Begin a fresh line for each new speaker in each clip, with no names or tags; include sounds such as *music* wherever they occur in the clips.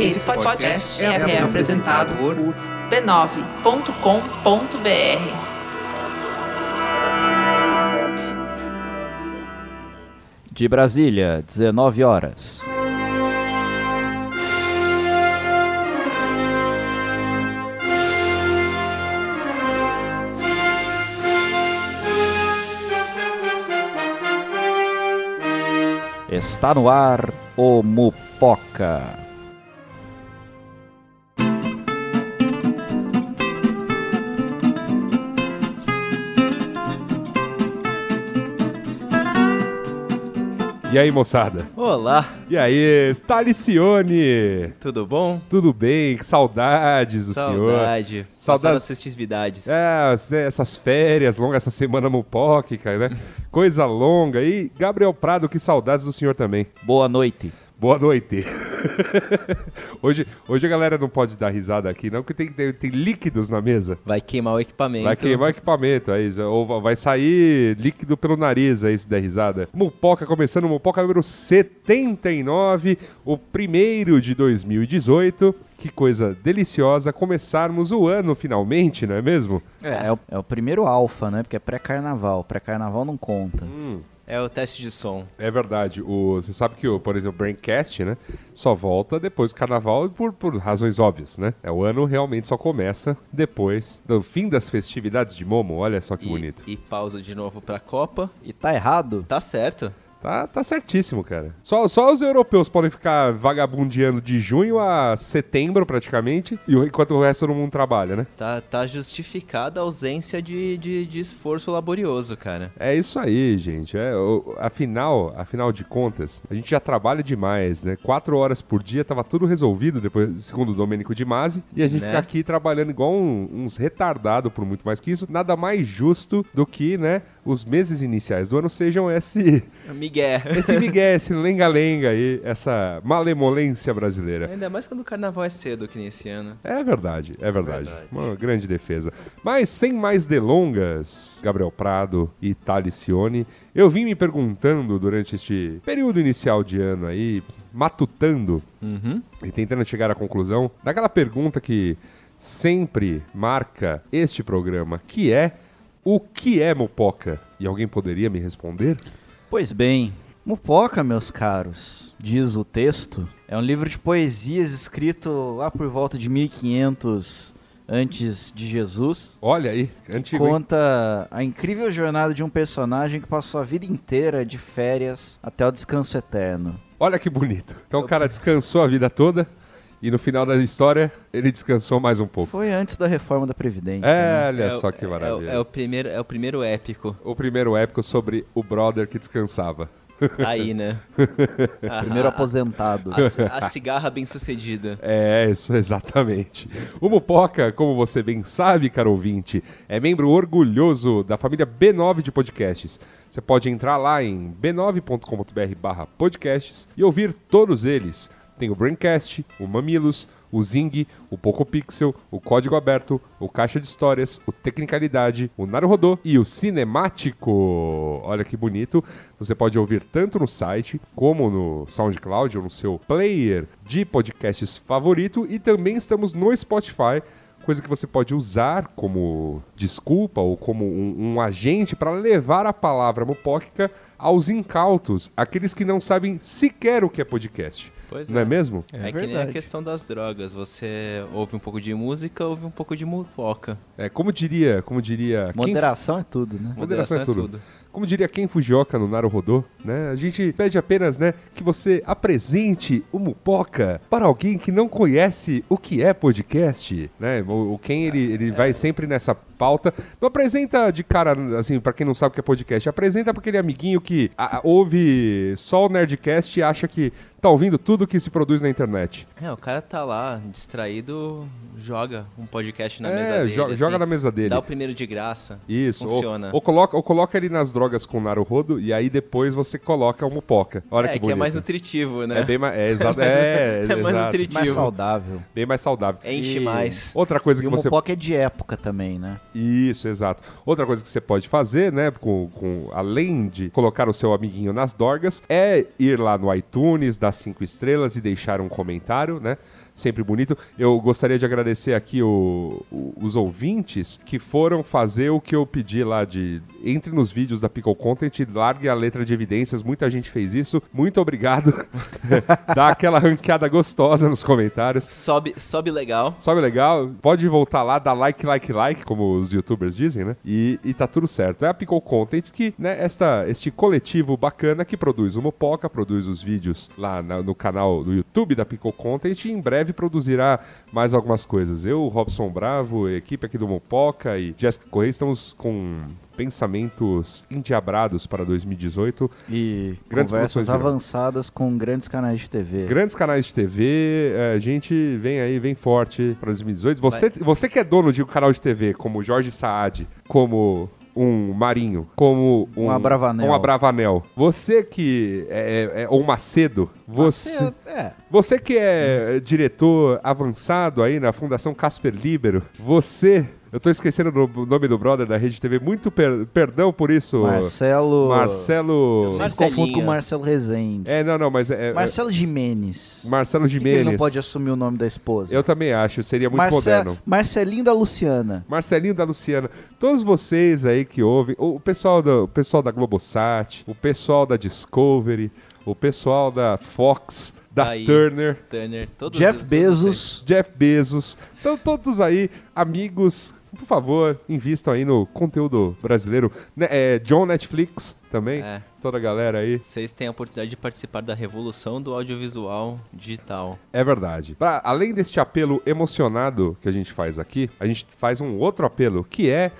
Esse podcast é, é apresentado por b9.com.br.
De Brasília, 19 horas. Está no ar o Mupoca.
E aí, moçada?
Olá,
E aí, Stalicione?
tudo bom?
Tudo bem? Que saudades do senhor.
Saudade.
Saudades.
Saudade das festividades.
É, né, essas férias longas, essa semana mupóquica, né? *laughs* Coisa longa. E Gabriel Prado, que saudades do senhor também.
Boa noite.
Boa noite. *laughs* hoje, hoje a galera não pode dar risada aqui, não, porque tem, tem, tem líquidos na mesa.
Vai queimar o equipamento.
Vai queimar o equipamento, aí, ou vai sair líquido pelo nariz aí, se der risada. Mupoca começando, Mupoca número 79, o primeiro de 2018. Que coisa deliciosa começarmos o ano finalmente, não é mesmo?
É, é o, é o primeiro alfa, né? Porque é pré-carnaval. Pré-carnaval não conta.
É o teste de som.
É verdade. O, você sabe que, o, por exemplo, o Braincast, né? Só volta depois do carnaval por, por razões óbvias, né? É, o ano realmente só começa depois do fim das festividades de Momo. Olha só que
E,
bonito.
e pausa de novo pra Copa.
E tá errado?
Tá certo.
Tá, tá certíssimo, cara. Só, só os europeus podem ficar vagabundeando de junho a setembro, praticamente, e enquanto o resto do mundo trabalha, né?
Tá, tá justificada a ausência de, de, de esforço laborioso, cara.
É isso aí, gente. É, o- afinal, afinal de contas, a gente já trabalha demais, né? Quatro horas por dia, tava tudo resolvido, depois, segundo o Domênico de Masi, e a gente
Né?
fica aqui trabalhando igual um- uns retardados por muito mais que isso. Nada mais justo do que, né, os meses iniciais do ano sejam esse,
Miguel.
esse migué, esse lenga-lenga aí, essa malemolência brasileira.
Ainda mais quando o carnaval é cedo, que nem esse ano.
É verdade, é verdade.
Verdade.
Uma grande defesa. Mas sem mais delongas, Gabriel Prado e Talicione, eu vim me perguntando durante este período inicial de ano aí, matutando
Uhum.
e tentando chegar à conclusão daquela pergunta que sempre marca este programa, que é o que é Mupoca? E alguém poderia me responder?
Pois bem, Mupoca, meus caros, diz o texto, é um livro de poesias escrito lá por volta de 1500 antes de Jesus.
Olha aí, antigo.
Conta a incrível jornada de um personagem que passou a vida inteira de férias até o descanso eterno.
Olha que bonito. Então o cara descansou a vida toda e no final da história ele descansou mais um pouco.
Foi antes da reforma da Previdência.
É,
né?
olha
o-
só que
é o-
maravilha.
É, o primeiro, é o primeiro épico.
o primeiro épico sobre o brother que descansava.
Tá aí, né? *laughs*
Primeiro aposentado.
A, a cigarra bem sucedida.
É, isso, exatamente. O Mupoca, como você bem sabe, caro ouvinte, é membro orgulhoso da família B9 de podcasts. Você pode entrar lá em b9.com.br barra podcasts e ouvir todos eles. Tem o Braincast, o Mamilos, o Zing, o Poco Pixel, o Código Aberto, o Caixa de Histórias, o Tecnicalidade, o Naruhodô e o Cinemático. Olha que bonito. Você pode ouvir tanto no site como no SoundCloud ou no seu player de podcasts favorito e também estamos no Spotify. Coisa que você pode usar como desculpa ou como um, um agente para levar a palavra mupóquica aos incautos, aqueles que não sabem sequer o que é podcast.
Pois
não é mesmo?
É, que nem a questão das drogas. Você ouve um pouco de música, ouve um pouco de mupoca.
É, como diria, como diria... quem-
Moderação é tudo, né?
Moderação é tudo. Como diria quem Fujioka no Naruhodô, né? A gente pede apenas, né, que você apresente o Mupoca para alguém que não conhece o que é podcast, né? O, quem ele, ele vai sempre nessa pauta. Não apresenta de cara, assim, para quem não sabe o que é podcast, apresenta para aquele amiguinho que a- ouve só o Nerdcast e acha que tá ouvindo tudo que se produz na internet.
É, o cara tá lá, distraído, joga um podcast na
é,
mesa dele.
jo-
assim,
joga na mesa dele.
Dá o primeiro de graça.
Isso, ou,
Funciona.
ou coloca, ou coloca ele nas drogas com o Naruhodo e aí depois você coloca o Mupoca. Olha
é,
que
que,
bonito.
é mais nutritivo, né?
É bem *laughs* mais, é, exato,
mais-
é,
é mais
exato.
nutritivo.
Mais saudável.
Bem mais saudável.
Enche
E-
mais.
Outra coisa
E
que
o
você
Mupoca é de época também, né?
Isso, exato. Outra coisa que você pode fazer, né, com, com- além de colocar o seu amiguinho nas dorgas, é ir lá no iTunes, dar cinco estrelas e deixar um comentário, né? Sempre bonito. Eu gostaria de agradecer aqui o- o- os ouvintes que foram fazer o que eu pedi lá de entre nos vídeos da Pickle Content, largue a letra de evidências. Muita gente fez isso. Muito obrigado. *laughs* Dá aquela ranqueada gostosa nos comentários.
Sobe, sobe legal.
Sobe legal, pode voltar lá, dar like, like, like, como os youtubers dizem, né? E, e tá tudo certo. É a Pickle Content que, né, esta, este coletivo bacana que produz o Mopoca, produz os vídeos lá na- no canal do YouTube da Pickle Content e em breve produzirá mais algumas coisas. Eu, Robson Bravo, equipe aqui do Mopoca e Jéssica Correia estamos com pensamentos endiabrados para 2018.
E
Grandes
conversas avançadas com grandes canais de TV.
Grandes canais de TV, é, a gente vem aí, vem forte para 2018. Você, você que é dono de um canal de TV, como Jorge Saad, como um Marinho, como um,
Um Abravanel.
um Abravanel. Você que é, é, é ou Macedo, você,
É,
você que é diretor avançado aí na Fundação Casper Libero, você. Eu tô esquecendo o nome do brother da Rede TV, muito per- perdão por isso.
Marcelo.
Marcelo.
Sempre
Marcelinho.
confundo com Marcelo Rezende.
É, não, não, mas é. é-
Marcelo Jimenez.
Marcelo
que ele
Jimenez.
não pode assumir o nome da esposa?
Eu também acho, seria muito
Marce-
moderno.
Marcelinho da Luciana.
Marcelinho da Luciana, todos vocês aí que ouvem, o pessoal, do, o pessoal da Globosat, o pessoal da Discovery, o pessoal da Fox, da
Aí.
Turner,
Turner, todos
Jeff
todos
Bezos.
Jeff Bezos, então todos aí, amigos, por favor, invistam aí no conteúdo brasileiro. Né, é, John Netflix também,
É.
toda a galera aí.
Vocês têm a oportunidade de participar da revolução do audiovisual digital.
É verdade. Pra- além deste apelo emocionado que a gente faz aqui, a gente faz um outro apelo, que é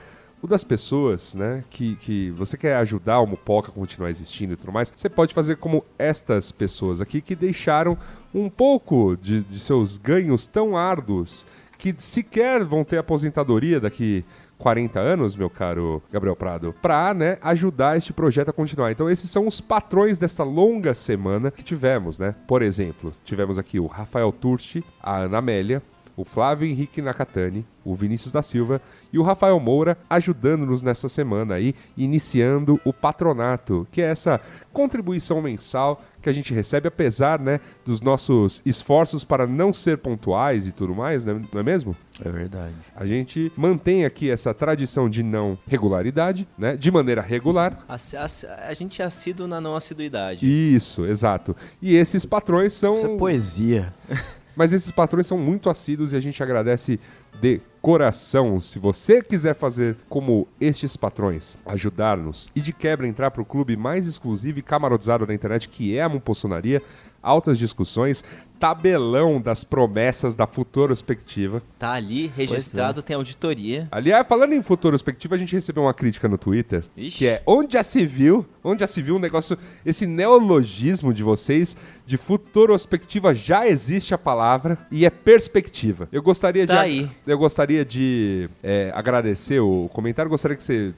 o das pessoas, né? Que, que você quer ajudar o Mupoca a continuar existindo e tudo mais. Você pode fazer como estas pessoas aqui que deixaram um pouco de, de seus ganhos tão árduos que sequer vão ter aposentadoria daqui 40 anos, meu caro Gabriel Prado, para né, ajudar este projeto a continuar. Então, esses são os patrões desta longa semana que tivemos, né? Por exemplo, tivemos aqui o Rafael Turci, a Ana Amélia, o Flávio Henrique Nakatani, o Vinícius da Silva e o Rafael Moura ajudando-nos nessa semana aí, iniciando o patronato, que é essa contribuição mensal que a gente recebe, apesar né, dos nossos esforços para não ser pontuais e tudo mais, né, não é mesmo?
É verdade.
A gente mantém aqui essa tradição de não regularidade, né? De maneira regular.
A, a- a gente é assíduo na não assiduidade.
Isso, exato. E esses patrões são.
Isso é poesia. *laughs*
Mas esses patrões são muito assíduos e a gente agradece de coração. Se você quiser fazer como estes patrões, ajudar-nos e de quebra entrar para o clube mais exclusivo e camarodizado da internet, que é a Mumpossonaria, altas discussões, tabelão das promessas da Futurospectiva.
Tá ali, registrado, tem auditoria.
Aliás, falando em Futurospectiva, a gente recebeu uma crítica no Twitter,
Ixi.
que é onde já se viu, onde já se viu um negócio, esse neologismo de vocês, de Futurospectiva já existe a palavra e é perspectiva. Eu gostaria de
Tá aí.
eu gostaria de é, agradecer o comentário. Gostaria que você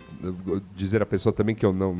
dizer à pessoa também que eu não,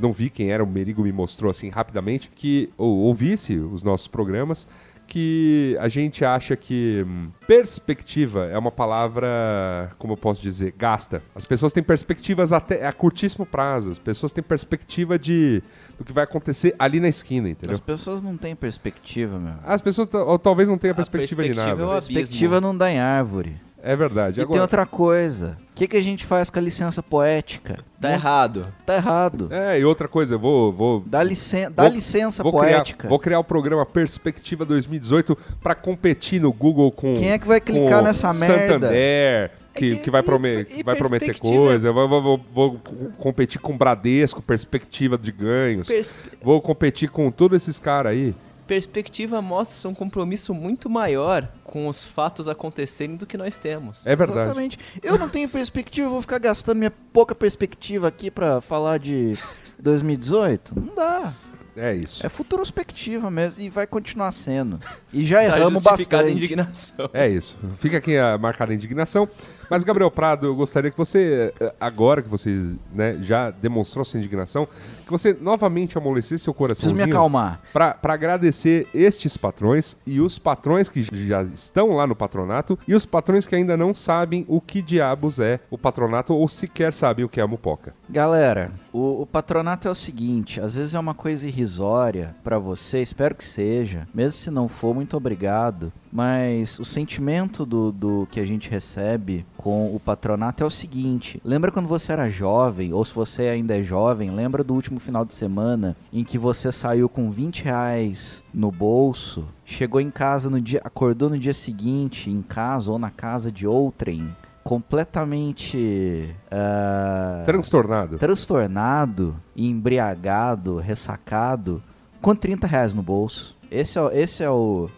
não vi quem era, o Merigo me mostrou assim rapidamente, que ou, ouvisse os nossos programas. Que a gente acha que hum, perspectiva é uma palavra, como eu posso dizer, gasta. As pessoas têm perspectivas até a curtíssimo prazo. As pessoas têm perspectiva de do que vai acontecer ali na esquina, entendeu?
As pessoas não têm perspectiva, meu.
As pessoas ou talvez não tenham
A
perspectiva, de
perspectiva
nada.
é.
Perspectiva não dá em árvore.
É verdade.
E
Agora,
tem outra coisa. O que, que a gente faz com a licença poética?
Tá errado.
Tá errado.
É, e outra coisa, eu vou, vou
Dá, licen dá
Vou-
licença
Vou criar,
poética.
vou criar o programa Perspectiva 2018 para competir no Google com.
Quem é que vai clicar nessa merda?
Santander, que,
É que-
que vai, prome-
e-
que
e
vai prometer coisa. Eu Vou, vou- vou- vou competir com Bradesco, Perspectiva de ganhos.
Pers-
Vou competir com todos esses caras aí.
Perspectiva mostra um compromisso muito maior com os fatos acontecerem do que nós temos.
É verdade.
Exatamente. Eu não tenho perspectiva, vou ficar gastando minha pouca perspectiva aqui pra falar de *laughs* 2018? Não dá.
É isso.
É futurospectiva mesmo e vai continuar sendo. E *laughs* já
Tá
erramos
a
bastante.
indignação.
É isso. Fica aqui a marcada indignação. Mas, Gabriel Prado, eu gostaria que você, eh, agora que você né, já demonstrou sua indignação, que você novamente amolecesse seu
Preciso
coraçãozinho.
me acalmar.
para agradecer estes patrões e os patrões que já estão lá no patronato e os patrões que ainda não sabem o que diabos é o patronato ou sequer sabem o que é a mupoca.
Galera, o, o patronato é o seguinte, às vezes é uma coisa irrisória pra você, espero que seja. Mesmo se não for, muito obrigado. Mas o sentimento do, do que a gente recebe com o patronato é o seguinte: lembra quando você era jovem, ou se você ainda é jovem, lembra do último final de semana em que você saiu com 20 reais no bolso, chegou em casa no dia, acordou no dia seguinte, em casa ou na casa de outrem, completamente. ah,
Transtornado.
transtornado, embriagado, ressacado, com 30 reais no bolso. Esse é, esse é o.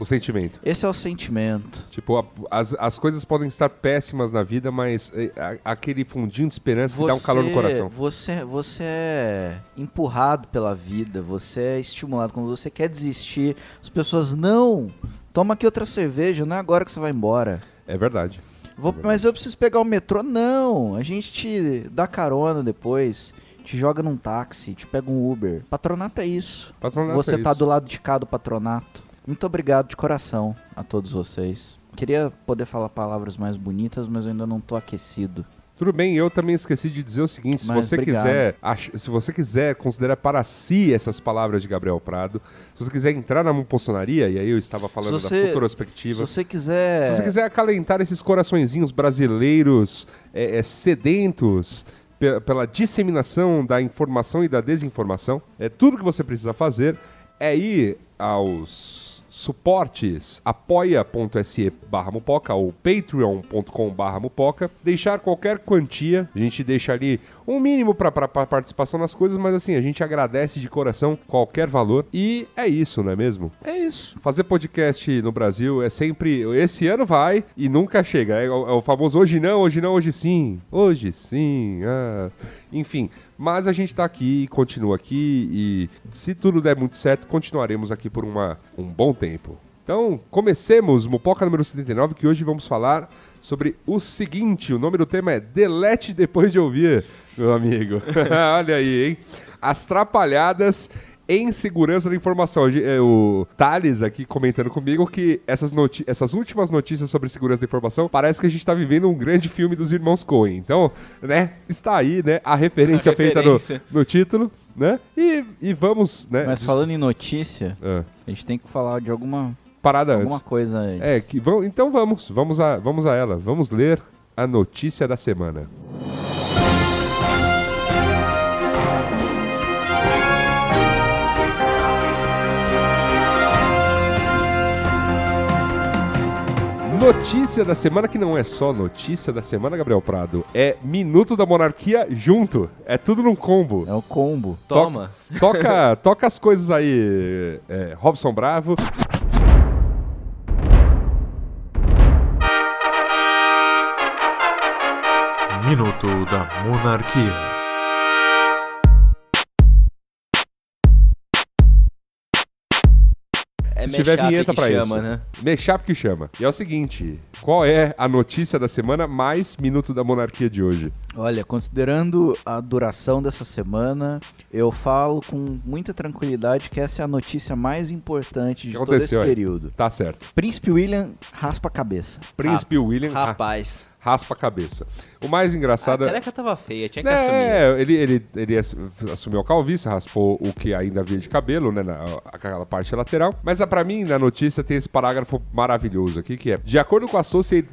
O sentimento.
Esse é o sentimento.
Tipo, a- as, as coisas podem estar péssimas na vida, mas eh, a- aquele fundinho de esperança que dá um calor no coração.
Você, você é empurrado pela vida, você é estimulado. Quando você quer desistir, as pessoas, não, toma aqui outra cerveja, não é agora que você vai embora.
É verdade.
Vou- mas eu preciso pegar o metrô. Não, a gente te dá carona depois, te joga num táxi, te pega um Uber. Patronato é isso.
Patronato
Você
é
tá
isso.
do lado de cá do patronato. Muito obrigado de coração a todos vocês. Queria poder falar palavras mais bonitas, mas eu ainda não tô aquecido.
Tudo bem, eu também esqueci de dizer o seguinte: se
Mas
você
obrigado.
quiser, se você quiser considerar para si essas palavras de Gabriel Prado, se você quiser entrar na mupoçonaria, e aí eu estava falando
você-
da futurospectiva,
Se você quiser.
Se você quiser acalentar esses coraçõezinhos brasileiros é, é, sedentos pe- pela disseminação da informação e da desinformação, é tudo que você precisa fazer é ir aos suportes apoia.se barra mupoca ou patreon.com barra mupoca, deixar qualquer quantia, a gente deixa ali um mínimo para participação nas coisas, mas assim, a gente agradece de coração qualquer valor e é isso, não é mesmo?
É isso.
Fazer podcast no Brasil é sempre. Esse ano vai e nunca chega. É, o- é o famoso hoje não, hoje não, hoje sim. Hoje sim. ah. Enfim. Mas a gente tá aqui e continua aqui. E se tudo der muito certo, continuaremos aqui por uma, um bom tempo. Então, comecemos Mupoca número 79, que hoje vamos falar sobre o seguinte: o nome do tema é Delete depois de ouvir, meu amigo. *laughs* Olha aí, hein? As trapalhadas em segurança da informação. É, O Thales aqui comentando comigo que essas, noti- essas últimas notícias sobre segurança da informação parece que a gente está vivendo um grande filme dos irmãos Coen. Então, né, está aí, né, a referência
A
feita
referência.
No, no título, né? E, e vamos, né?
Mas falando em notícia,
Ah,
a gente tem que falar de alguma,
parada
alguma
antes.
coisa antes.
É, que, vão, então vamos, vamos a, vamos a ela. Vamos ler a notícia da semana. Notícia da semana que não é só notícia da semana, Gabriel Prado. É Minuto da Monarquia junto. É tudo num combo.
É o combo.
Toma.
Toca, *laughs* toca as coisas aí, é, Robson Bravo.
Minuto da Monarquia.
É
Se tiver vinheta
chama,
isso.
né?
Mexap que chama. E é o seguinte: qual é a notícia da semana mais Minuto da Monarquia de hoje?
Olha, considerando a duração dessa semana, eu falo com muita tranquilidade que essa é a notícia mais importante de todo esse
aí?
período.
Tá certo.
Príncipe William raspa a cabeça.
Príncipe William ra-
Rapaz.
raspa a cabeça. O mais
A
engraçado...
careca tava feia, tinha que assumir.
É, ele, ele, ele ass- assumiu a calvície, raspou o que ainda havia de cabelo, né, na, aquela parte lateral. Mas ah, pra mim, na notícia, tem esse parágrafo maravilhoso aqui, que é, de acordo com a Associated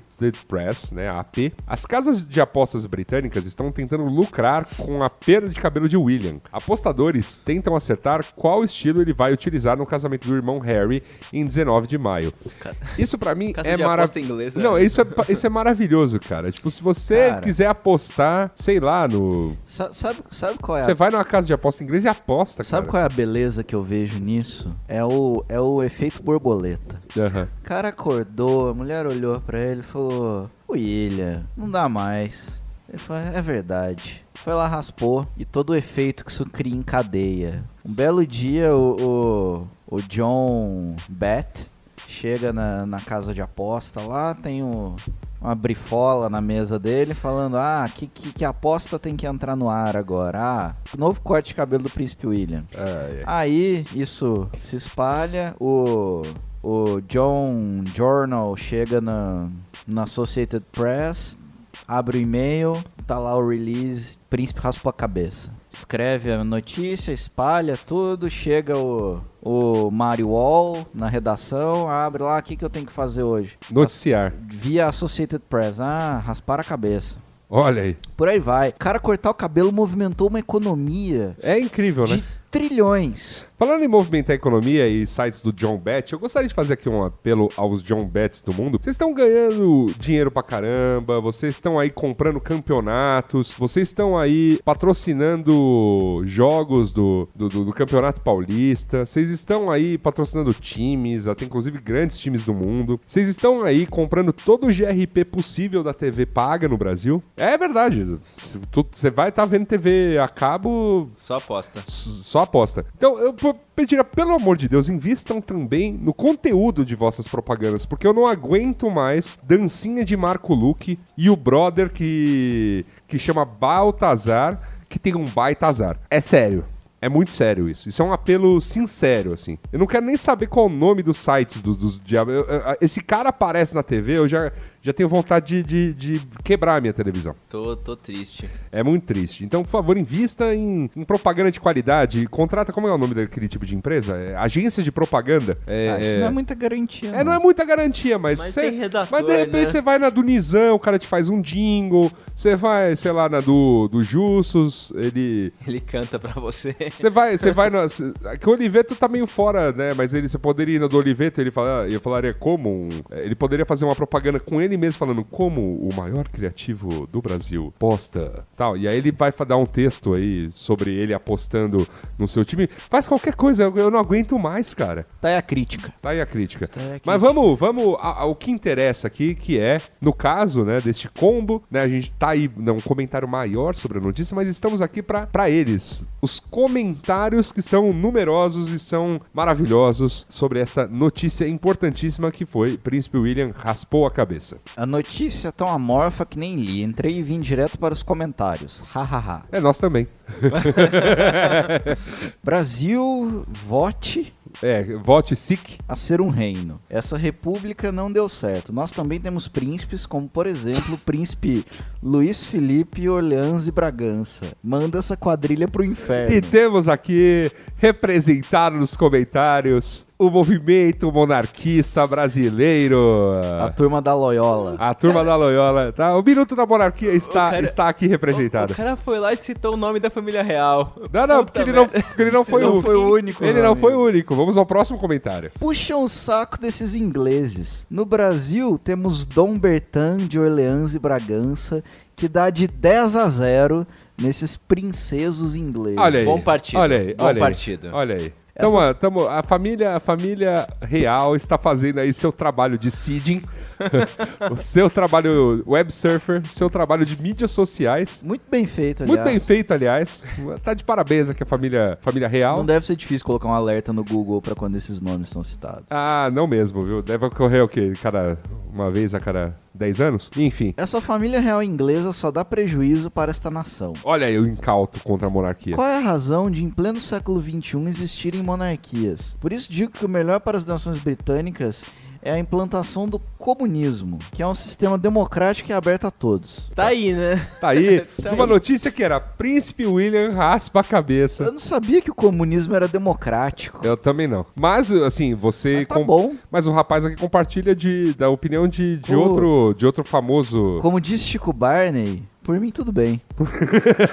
Press, né, a AP, as casas de apostas britânicas estão tentando lucrar com a perda de cabelo de William. Apostadores tentam acertar qual estilo ele vai utilizar no casamento do irmão Harry em 19 de maio. Isso pra mim *laughs* é maravilhoso. Não, isso é, isso é maravilhoso, cara. Tipo, se você *laughs*
Cara.
quiser apostar, sei lá, no
Sa- Sabe, sabe qual é
você
a,
vai numa casa de aposta inglesa e aposta,
sabe
cara.
qual é a beleza que eu vejo nisso? É o, é o efeito borboleta.
Aham.
O cara acordou, a mulher olhou pra ele e falou: William, não dá mais. Ele falou: É verdade. Foi lá, raspou e todo o efeito que isso cria em cadeia. Um belo dia, o, o, o John Bat chega na, na casa de aposta lá, tem o- uma brifola na mesa dele falando: Ah, que, que, que aposta tem que entrar no ar agora? Ah, novo corte de cabelo do Príncipe William.
É, é.
Aí isso se espalha, o, o John Journal chega na, na Associated Press, abre o e-mail, tá lá o release, Príncipe raspou a cabeça. Escreve a notícia, espalha tudo, chega o, o Mario Wall na redação, abre lá, o que, que eu tenho que fazer hoje?
Noticiar.
Via Associated Press, ah, raspar a cabeça.
Olha aí.
Por aí vai. O cara cortar o cabelo movimentou uma economia
É incrível, né?
Trilhões.
Falando em movimentar a economia e sites do John Bet, eu gostaria de fazer aqui um apelo aos John Bets do mundo. Vocês estão ganhando dinheiro pra caramba, vocês estão aí comprando campeonatos, vocês estão aí patrocinando jogos do, do, do- do Campeonato Paulista, vocês estão aí patrocinando times, até inclusive grandes times do mundo. Vocês estão aí comprando todo o GRP possível da TV paga no Brasil. É verdade. Você vai estar vendo TV a cabo
Só aposta.
Só aposta. Então, eu p- pediria, pelo amor de Deus, invistam também no conteúdo de vossas propagandas, porque eu não aguento mais dancinha de Marco Luque e o brother que, que chama Baltazar, que tem um baita azar. É sério. É muito sério isso. Isso é um apelo sincero, assim. Eu não quero nem saber qual o nome dos sites dos, dos diabos. Esse cara aparece na TV, eu já, já tenho vontade de, de, de quebrar a minha televisão.
Tô, tô triste.
É muito triste. Então, por favor, invista em, em propaganda de qualidade. Contrata, como é o nome daquele tipo de empresa? É, agência de propaganda. É,
Ah, isso não é muita garantia.
é, não é muita garantia, mas...
Mas
cê-
tem redator,
Mas de repente
né?
você vai na do Nizam, o cara te faz um jingle. Você vai, sei lá, na do, do Justus, ele...
Ele canta pra você.
Você vai, você vai na. cê- Que o Oliveto tá meio fora, né? Mas ele, você poderia ir na do Oliveto, ele fala, eu falaria como. um- ele poderia fazer uma propaganda com ele mesmo, falando como o maior criativo do Brasil posta. Tal. E aí ele vai dar um texto aí sobre ele apostando no seu time. Faz qualquer coisa, eu, não aguento mais, cara.
Tá aí a crítica.
Tá aí a crítica.
aí a
Mas
crítica.
vamos, vamos a- ao que interessa aqui, que é, no caso, né, deste combo, né, a gente tá aí, né, um comentário maior sobre a notícia, mas estamos aqui pra pra eles. Os comentários que são numerosos e são maravilhosos sobre esta notícia importantíssima que foi Príncipe William raspou a cabeça.
A notícia é tão amorfa que nem li. Entrei e vim direto para os comentários. Hahaha.
É nós também. *laughs*
Brasil, vote
É, vote SIC.
a ser um reino. Essa república não deu certo. Nós também temos príncipes, como por exemplo o príncipe Luiz Felipe Orleans e Bragança. Manda essa quadrilha pro inferno.
E temos aqui representado nos comentários o movimento monarquista brasileiro.
A turma da Loyola.
A turma da Loyola, tá? O Minuto da Monarquia está,
cara-
está aqui representado.
O, o cara foi lá e citou o nome da família real.
Não, não,
Puta
porque ele não, porque ele não foi,
não
o,
foi o único,
Ele não
amigo.
foi o único. Vamos ao próximo comentário.
Puxam o saco desses ingleses. No Brasil, temos Dom Bertan de Orleans e Bragança, que dá de 10 a 0 nesses princesos ingleses.
Olha aí.
Bom partido.
Olha aí,
Bom
olha aí.
partido.
Olha aí.
Essa-
Tamo, tamo, a, família, a família real está fazendo aí seu trabalho de seeding, *laughs* o seu trabalho web surfer, seu trabalho de mídias sociais.
Muito bem feito, aliás.
Muito bem feito, aliás. Tá de parabéns aqui a família, família real.
Não deve ser difícil colocar um alerta no Google pra quando esses nomes são citados.
Ah, não mesmo, viu? Deve ocorrer o quê? Cada, uma vez a cada 10 anos? Enfim.
Essa família real inglesa só dá prejuízo para esta nação.
Olha aí o incauto contra a monarquia.
Qual é a razão de, em pleno século XXI, existirem monarquias? Por isso digo que o melhor para as nações britânicas é a implantação do comunismo, que é um sistema democrático e aberto a todos.
Tá aí, né?
Tá aí, *laughs*
Tá
uma
aí.
notícia que era Príncipe William raspa a cabeça.
Eu não sabia que o comunismo era democrático.
Eu também não. Mas, assim, você.
Mas tá bom.
Mas o rapaz aqui compartilha de, da opinião de, de,
Pô.
outro, de outro famoso.
Como disse Chico Barney, por mim tudo bem. *laughs*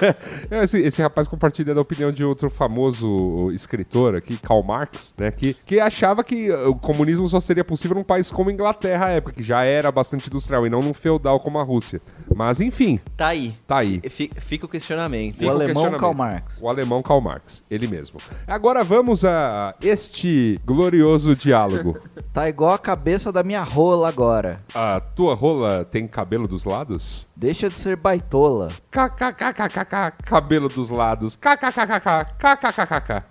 É, esse, esse rapaz compartilha da opinião de outro famoso escritor aqui, Karl Marx, né? Que, que achava que uh, o comunismo só seria possível num país como a Inglaterra à época, que já era bastante industrial, e não num feudal como a Rússia. Mas, enfim,
Tá aí.
tá aí.
Fi- Fica o questionamento.
Fica
o alemão
questionamento.
Karl Marx.
O alemão Karl Marx, ele mesmo. Agora vamos a este glorioso diálogo. *laughs*
Tá igual a cabeça da minha rola agora.
A tua rola tem cabelo dos lados?
Deixa de ser baitola.
KKKKKK, cabelo dos lados. KKKKK, KKKKK.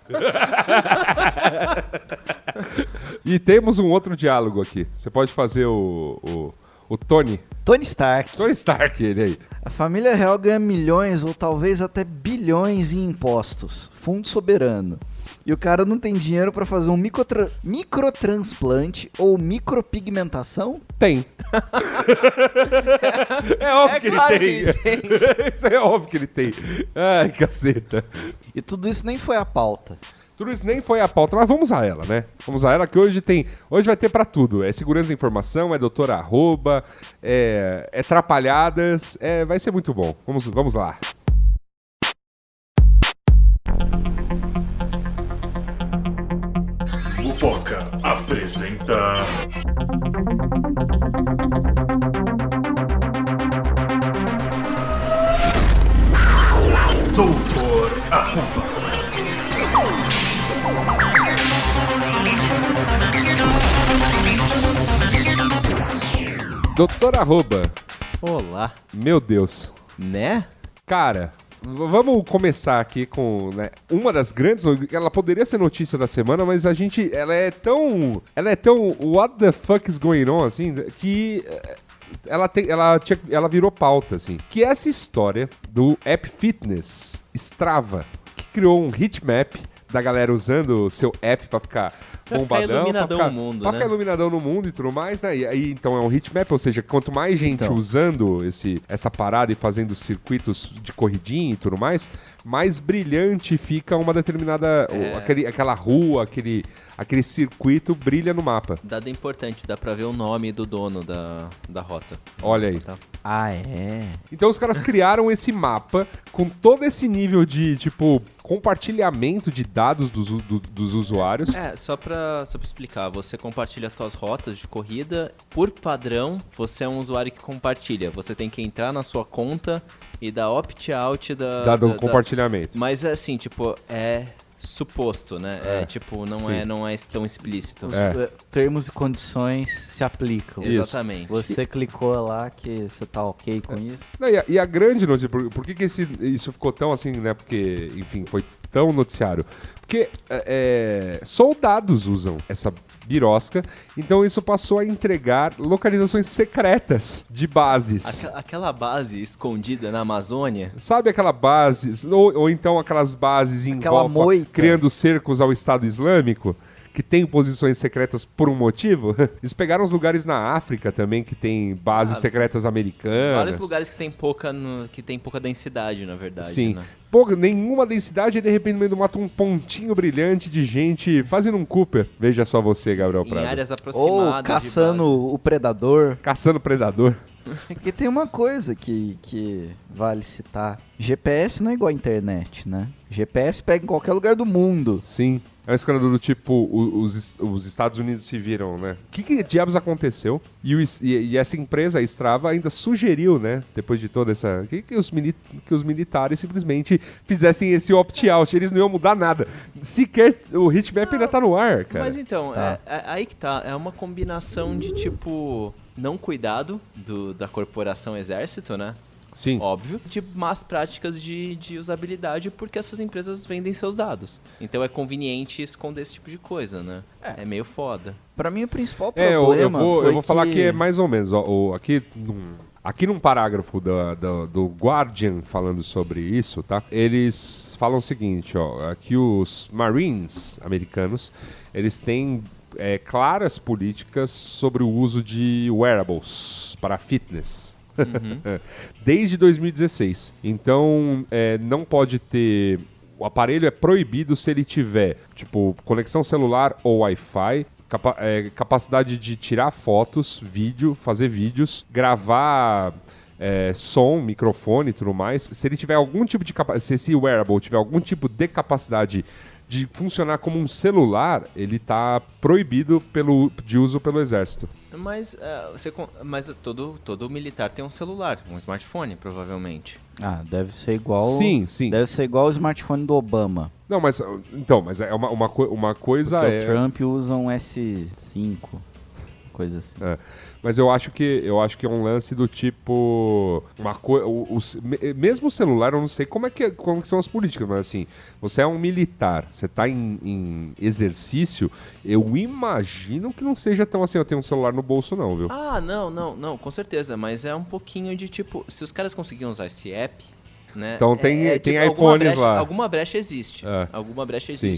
e temos um outro diálogo aqui. Você pode fazer o, o, o Tony.
Tony Stark.
Tony Stark, ele aí.
A família real ganha milhões ou talvez até bilhões em impostos. Fundo soberano. E o cara não tem dinheiro pra fazer um microtra- microtransplante ou micropigmentação?
Tem. *laughs* é óbvio
É
que,
claro
ele
que
tem. *laughs* Isso é óbvio que ele tem. Ai, caceta.
E tudo isso nem foi a pauta.
Tudo isso nem foi a pauta, mas vamos a ela, né? Vamos a ela que hoje tem. Hoje vai ter pra tudo. É segurança da informação, é doutora arroba, é, é trapalhadas, é, vai ser muito bom. Vamos, vamos lá.
Mupoca apresenta. Doutor Arroba.
Doutora arroba,
Olá.
meu Deus.
Né?
Cara, vamos começar aqui com né, uma das grandes. Ela poderia ser notícia da semana, mas a gente. Ela é tão. Ela é tão. What the fuck is going on, assim, que. eh, Ela, tem, ela, tinha, ela virou pauta, assim. Que é essa história do app fitness Strava, que criou um heatmap da galera usando o seu app pra ficar Bombadão.
iluminadão
ficar,
no mundo,
pra
né?
ficar iluminadão no mundo e tudo mais, né? E aí, então, é um heatmap, ou seja, quanto mais gente
Então.
usando esse, essa parada e fazendo circuitos de corridinha e tudo mais, mais brilhante fica uma determinada.
É.
ou aquele, aquela rua, aquele, aquele circuito brilha no mapa.
Dado importante, dá pra ver o nome do dono da, da rota.
Olha aí.
Tá.
Ah, é?
Então os caras criaram esse mapa com todo esse nível de, tipo, compartilhamento de dados dos, do- dos usuários.
É, só pra, só pra explicar, você compartilha suas rotas de corrida. Por padrão, você é um usuário que compartilha. Você tem que entrar na sua conta e dar opt-out da,
Dado o
da- da-
compartilhamento.
Mas é assim, tipo, é suposto, né? É,
É,
tipo, não
sim.
é, não é tão explícito.
Os
É.
eh, termos e condições se aplicam.
Isso.
Exatamente.
Você clicou lá que você tá ok com isso?
Não, e, a, e a grande notícia, por, por que, que esse- isso ficou tão assim, né? Porque, enfim, foi tão noticiário. Porque é, é, soldados usam essa birosca, então isso passou a entregar localizações secretas de bases.
Aquela, aquela base escondida na Amazônia.
Sabe aquela base, ou, ou então aquelas bases em
Aquela
volta,
moita.
criando cercos ao Estado Islâmico? Que tem posições secretas por um motivo? *laughs* Eles pegaram os lugares na África também que tem bases
Ah,
secretas americanas.
Vários lugares que tem pouca, no- que tem pouca densidade, na verdade.
Sim.
né?
Pouca, nenhuma densidade e de repente no meio do mato um pontinho brilhante de gente fazendo um Cooper. Veja só você, Gabriel
Em
Prado.
áreas
Ou
aproximadas. de
caçando o predador.
Caçando predador. *laughs*
Porque tem uma coisa que, que vale citar. GPS não é igual a internet, né? GPS pega em qualquer lugar do mundo.
Sim. É um escândalo do tipo, os, os Estados Unidos se viram, né? O que, que diabos aconteceu? E, o e- e essa empresa, a Strava, ainda sugeriu, né? Depois de toda essa. Que, que, os, mili- que os militares simplesmente fizessem esse opt-out. Eles não iam mudar nada. Sequer o hitmap ainda tá no ar, cara.
Mas então,
Tá.
é- é- aí que tá. É uma combinação de tipo. Não cuidado do, da corporação exército, né?
Sim.
Óbvio. De más práticas de, de usabilidade, porque essas empresas vendem seus dados. Então é conveniente esconder esse tipo de coisa, né? É, meio foda.
Pra mim, o principal
É,
problema
eu, eu vou,
foi
eu vou falar
que
que é mais ou menos. ó, o- aqui, num, aqui num parágrafo da- da- do Guardian falando sobre isso, tá? Eles falam o seguinte, ó. Aqui os Marines americanos, eles têm é, claras políticas sobre o uso de wearables para fitness. *laughs* Desde 2016. Então, é, não pode ter. O aparelho é proibido se ele tiver, tipo, conexão celular ou Wi-Fi, capa- é, capacidade de tirar fotos, vídeo, fazer vídeos, gravar é, som, microfone e tudo mais. Se ele tiver algum tipo de se esse wearable tiver algum tipo de capacidade de funcionar como um celular, ele está proibido pelo, de uso pelo exército.
Mas, é, você, mas todo, todo militar tem um celular, um smartphone, provavelmente.
Ah, deve ser igual.
Sim, sim.
Deve ser igual o smartphone do Obama.
Não, mas então, mas é uma, uma, uma coisa
Porque
é,
o Trump usa um S5. Coisa assim.
é, mas eu acho que eu acho que é um lance do tipo uma coisa, mesmo o celular eu não sei como é que é- como que são as políticas, mas assim, você é um militar, você tá em, em exercício, eu imagino que não seja tão assim, eu tenho um celular no bolso não, viu?
Ah, não, não, não, com certeza, mas é um pouquinho de tipo, se os caras conseguiam usar esse app, né?
Então tem-
é,
tem
alguma
iPhones
brecha-
lá.
Alguma brecha existe.
É.
Alguma brecha
Sim.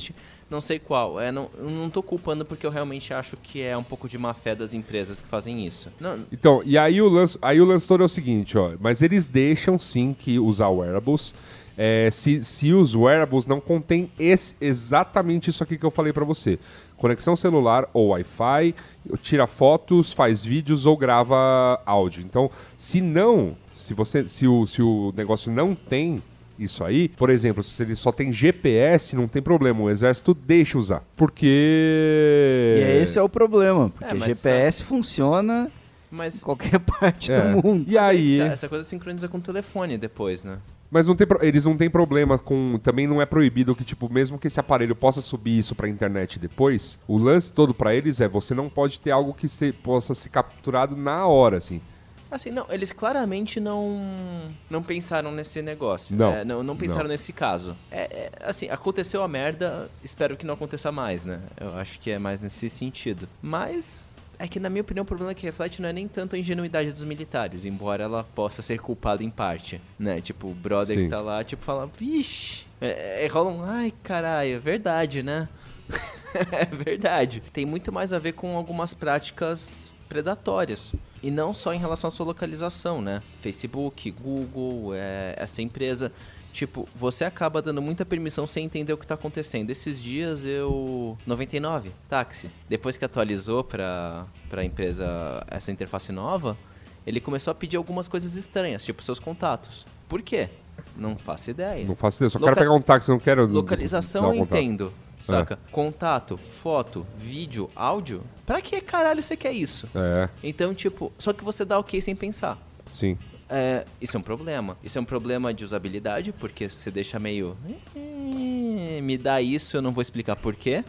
Não sei qual. É, não, não tô culpando porque eu realmente acho que é um pouco de má fé das empresas que fazem isso. Não,
Então, e aí o lance, aí o lance todo é o seguinte, ó, mas eles deixam sim que usar wearables, é, se, se os wearables não contêm esse- exatamente isso aqui que eu falei pra você. Conexão celular ou Wi-Fi, tira fotos, faz vídeos ou grava áudio. Então, se não, se você, se o, se o negócio não tem isso aí, por exemplo, se ele só tem GPS, não tem problema, o exército deixa usar. Porque
E esse é o problema, porque
É, mas
GPS funciona em
mas
qualquer *laughs* parte
É.
do mundo.
E aí,
tá, essa coisa sincroniza com o telefone depois, né?
Mas não tem pro- eles não têm problema com. Também não é proibido que, tipo, mesmo que esse aparelho possa subir isso pra internet depois, o lance todo pra eles é você não pode ter algo que se- possa ser capturado na hora, assim.
Assim, não, eles claramente não não pensaram nesse negócio.
Não,
É, não, não pensaram
não.
nesse caso. É, é, assim, aconteceu a merda, espero que não aconteça mais, né? Eu acho que é mais nesse sentido. Mas é que, na minha opinião, o problema que reflete não é nem tanto a ingenuidade dos militares, embora ela possa ser culpada em parte, né? Tipo, o brother
Sim.
que tá lá, tipo, fala, vixe, é, é, rola um, ai, caralho, é verdade, né? *laughs* é verdade. Tem muito mais a ver com algumas práticas predatórias. E não só em relação à sua localização, né? Facebook, Google, é, essa empresa. Tipo, você acaba dando muita permissão sem entender o que tá acontecendo. Esses dias eu. 99, táxi. Depois que atualizou pra, pra empresa essa interface nova, ele começou a pedir algumas coisas estranhas, tipo seus contatos. Por quê? Não faço ideia.
Não faço ideia. Só
Loca-
quero pegar um táxi, não quero.
Localização eu
um contato.
Saca? Contato, foto, vídeo, áudio. Pra que caralho você quer isso?
É,
Então, tipo, só que você dá ok sem pensar.
sim.
É, isso é um problema. Isso é um problema de usabilidade, porque você deixa meio. "Eh, Me dá isso, eu não vou explicar porquê.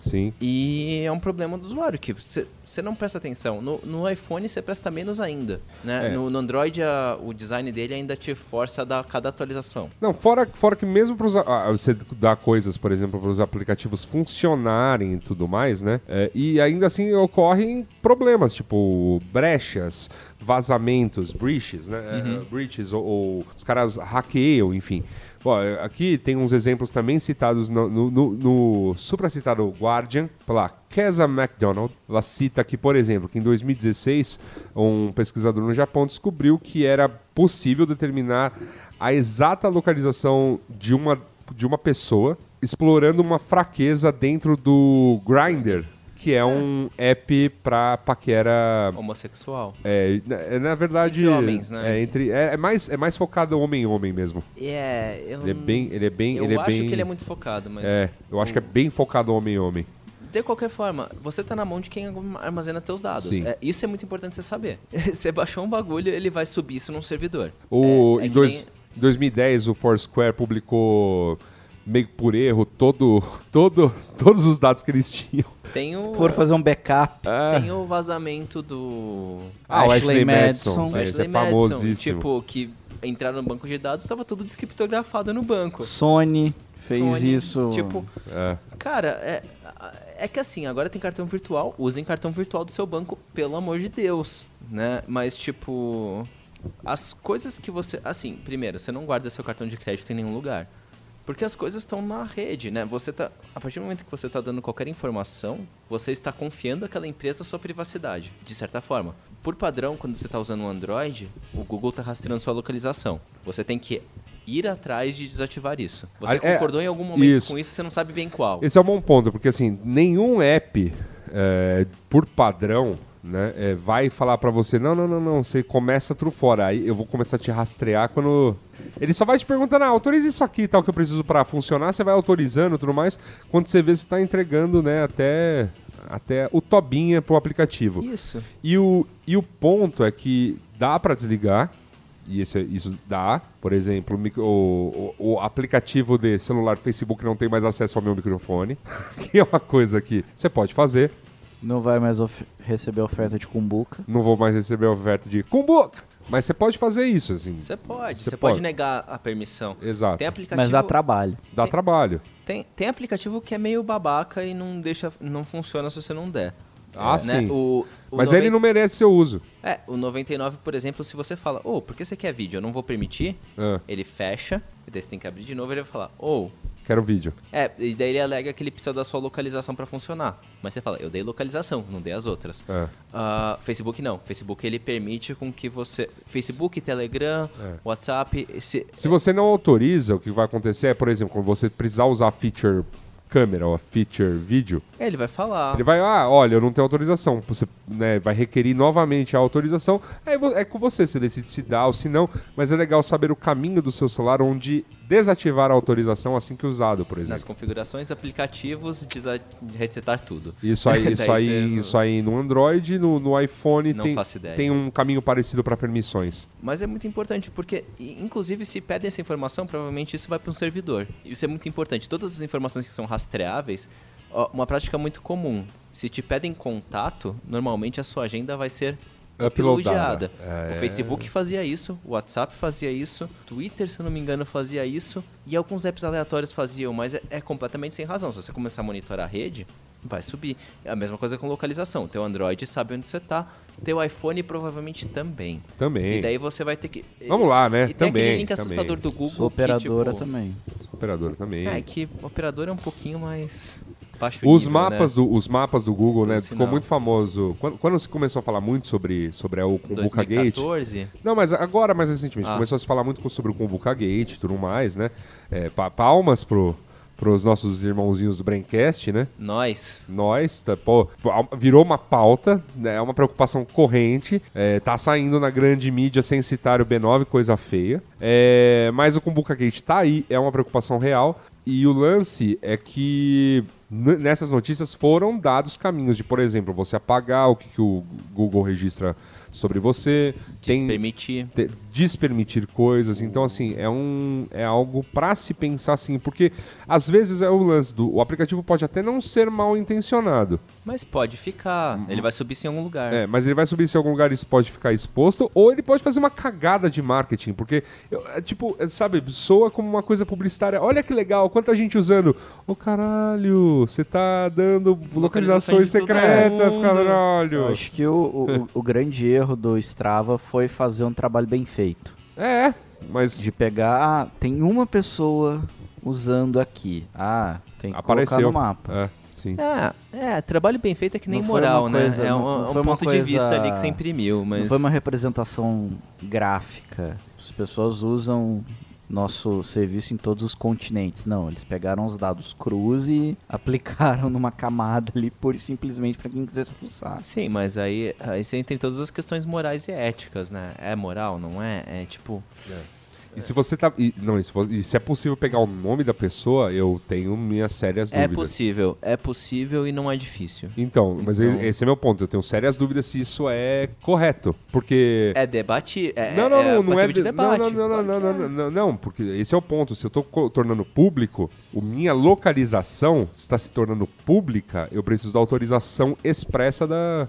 Sim.
E é um problema do usuário, que você, não presta atenção. No, no iPhone você presta menos ainda. Né?
É.
No, no Android a- o design dele ainda te força a dar cada atualização.
Não, fora, fora que mesmo para você dar coisas, por exemplo, para os aplicativos funcionarem e tudo mais, né? É, e ainda assim ocorrem problemas, tipo brechas, vazamentos, breaches, né? É, breaches, ou, ou os caras hackeiam, enfim. Bom, é, aqui tem uns exemplos também citados no, no, no, no supracitado Guardian, pela Kesa McDonald. Ela cita que, por exemplo, que em 2016 um pesquisador no Japão descobriu que era possível determinar a exata localização de uma, de uma pessoa explorando uma fraqueza dentro do Grindr, que é um app pra paquera
Homossexual.
é, na, é, na verdade.
Entre homens, né?
É, entre, é, é mais, é mais focado homem em homem mesmo.
É, eu.
Ele é bem. Ele é bem.
Eu
ele é
acho
bem,
que ele é muito focado, mas.
É, eu acho que é bem focado homem em homem.
De qualquer forma, você tá na mão de quem armazena teus dados. É, isso é muito importante você saber. *laughs* você baixou um bagulho, ele vai subir isso num servidor.
O,
É- é
em
que
dois,
nem-
2010, o Foursquare publicou, meio por erro, todo, todo, *laughs* todos os dados que eles tinham.
Tem o,
For fazer um backup.
tem o vazamento do.
Ah,
Ashley
Ashley
Madison.
Madison. É,
Ashley
é
Madison,
famosíssimo.
Tipo, que entraram no banco de dados, estava tudo descriptografado no banco.
Sony fez
Sony,
isso.
Tipo,
É.
cara, é, é que assim, agora tem cartão virtual, usem cartão virtual do seu banco, pelo amor de Deus, né? Mas, tipo, as coisas que você. Assim, primeiro, você não guarda seu cartão de crédito em nenhum lugar. Porque as coisas estão na rede, né? Você tá, a partir do momento que você está dando qualquer informação, você está confiando aquela empresa a sua privacidade, de certa forma. Por padrão, quando você está usando um Android, o Google está rastreando sua localização. Você tem que ir atrás de desativar isso. Você
Ah, é,
concordou em algum momento
isso.
com isso, você não sabe bem qual.
Esse é um bom ponto, porque assim, nenhum app, é, por padrão, né, é, vai falar pra você, não, não, não, não, você começa tudo fora, aí eu vou começar a te rastrear quando... Ele só vai te perguntando, ah, autoriza isso aqui, tal, que eu preciso pra funcionar, você vai autorizando e tudo mais, quando você vê, você tá entregando, né, até, até o tobinha pro aplicativo.
Isso.
E o, e o ponto é que dá pra desligar, e esse, isso dá. Por exemplo, o, o- o aplicativo de celular Facebook não tem mais acesso ao meu microfone, *laughs* que é uma coisa que você pode fazer.
Não vai mais of- receber oferta de cumbuca.
Não vou mais receber a oferta de cumbuca. Mas você pode fazer isso, assim.
Você pode,
Você
pode
pode.
negar a permissão.
Exato.
Tem aplicativo,
Mas dá trabalho.
Dá trabalho.
tem, tem aplicativo que é meio babaca e não deixa, não funciona se você não der.
Ah,
É,
sim.
O, o
Mas
90
ele não merece seu uso.
É, o 99, por exemplo, se você fala, ô, por que você quer vídeo? Eu não vou permitir.
Ah,
Ele fecha, e daí você tem que abrir de novo e ele vai falar, ô.
quero vídeo.
É, e daí ele alega que ele precisa da sua localização pra funcionar. Mas você fala, eu dei localização, não dei as outras.
É.
Ah, Facebook não. Facebook ele permite com que você. Facebook, Telegram,
É.
WhatsApp. Se,
Se você não autoriza, o que vai acontecer é, por exemplo, quando você precisar usar a feature câmera ou a feature vídeo,
é, ele vai falar.
Ele vai, ah, olha, eu não tenho autorização. Você né, vai requerir novamente a autorização. Aí é com você, você decide se dá ou se não. Mas é legal saber o caminho do seu celular onde desativar a autorização assim que usado, por
Nas
exemplo.
configurações, aplicativos, resetar tudo.
Isso aí, *laughs* isso aí,
você-
isso aí no Android, no, no iPhone
Não
tem, tem um caminho parecido para permissões.
Mas é muito importante, porque, inclusive, se pedem essa informação, provavelmente isso vai para um servidor. Isso é muito importante. Todas as informações que são rastreáveis, uma prática muito comum. Se te pedem contato, normalmente a sua agenda vai ser
Uploadada.
uploadada.
É.
O Facebook fazia isso, o WhatsApp fazia isso, Twitter, se eu não me engano, fazia isso, e alguns apps aleatórios faziam, mas é, é completamente sem razão. Se você começar a monitorar a rede, vai subir. É a mesma coisa com localização. Teu Android sabe onde você está, teu iPhone provavelmente também.
Também.
E daí você vai ter que.
Vamos lá, né?
E tem
Também,
aquele link
também.
assustador do Google.
Sou operadora
que, tipo,
também.
Operador também.
É que o operador é um pouquinho mais baixo
Os
nível,
mapas,
né?
do, os mapas do Google, né? Ficou muito famoso. Quando, quando se começou a falar muito sobre, sobre o Kumbuka Gate.
2014.
Não, mas agora, mais recentemente,
Ah.
começou a se falar muito sobre o Kumbuka Gate e tudo mais, né? É, pa- palmas pro, pros nossos irmãozinhos do Braincast, né?
Nós.
Nós, tá, pô, virou uma pauta, né, é uma preocupação corrente, é, tá saindo na grande mídia sem citar o B9, coisa feia. É, mas o Kumbuka Gate tá aí, é uma preocupação real. E o lance é que nessas notícias foram dados caminhos de, por exemplo, você apagar o que, que o Google registra sobre você. Tem,
Despermitir.
te- despermitir coisas. Então, assim, é, um, é algo pra se pensar assim, porque às vezes é o lance do. O aplicativo pode até não ser mal intencionado,
Mas pode ficar. Ele vai subir em algum lugar.
é, mas ele vai subir se algum lugar isso pode ficar exposto, ou ele pode fazer uma cagada de marketing, porque, eu- é, tipo, é, sabe, soa como uma coisa publicitária. Olha que legal, quanta gente usando. Ô caralho, você tá dando localizações secretas,
mundo.
caralho.
Eu acho que o, o, o grande erro do Strava foi fazer um trabalho bem feito.
É, mas
De pegar, ah, tem uma pessoa usando aqui. Ah, tem que
apareceu.
colocar no mapa.
É, sim.
É, é, trabalho bem feito é que nem
Não
moral, né?
coisa-
é um,
não- não
um ponto de
coisa-
vista ali que você imprimiu, mas.
Não foi uma representação gráfica. As pessoas usam nosso serviço em todos os continentes. Não, eles pegaram os dados crus e *laughs* aplicaram numa camada ali e simplesmente para quem quisesse fuçar.
Sim, mas aí, aí você entra em todas as questões morais e éticas, né? É moral, não é? É tipo.
E se você tá. E, não, e se, e se é possível pegar o nome da pessoa, eu tenho minhas sérias
É
dúvidas.
possível, é possível e não é difícil.
Então, mas
Então-
esse é meu ponto. Eu tenho sérias dúvidas se isso é correto. Porque.
É debate. É,
não, não,
é
não, não é.
de
de-
debate.
Não, não, não,
Claro
não, não,
é.
não, não, não, porque esse é o ponto. Se eu tô co- tornando público, o minha localização está se tornando pública, eu preciso da autorização expressa da,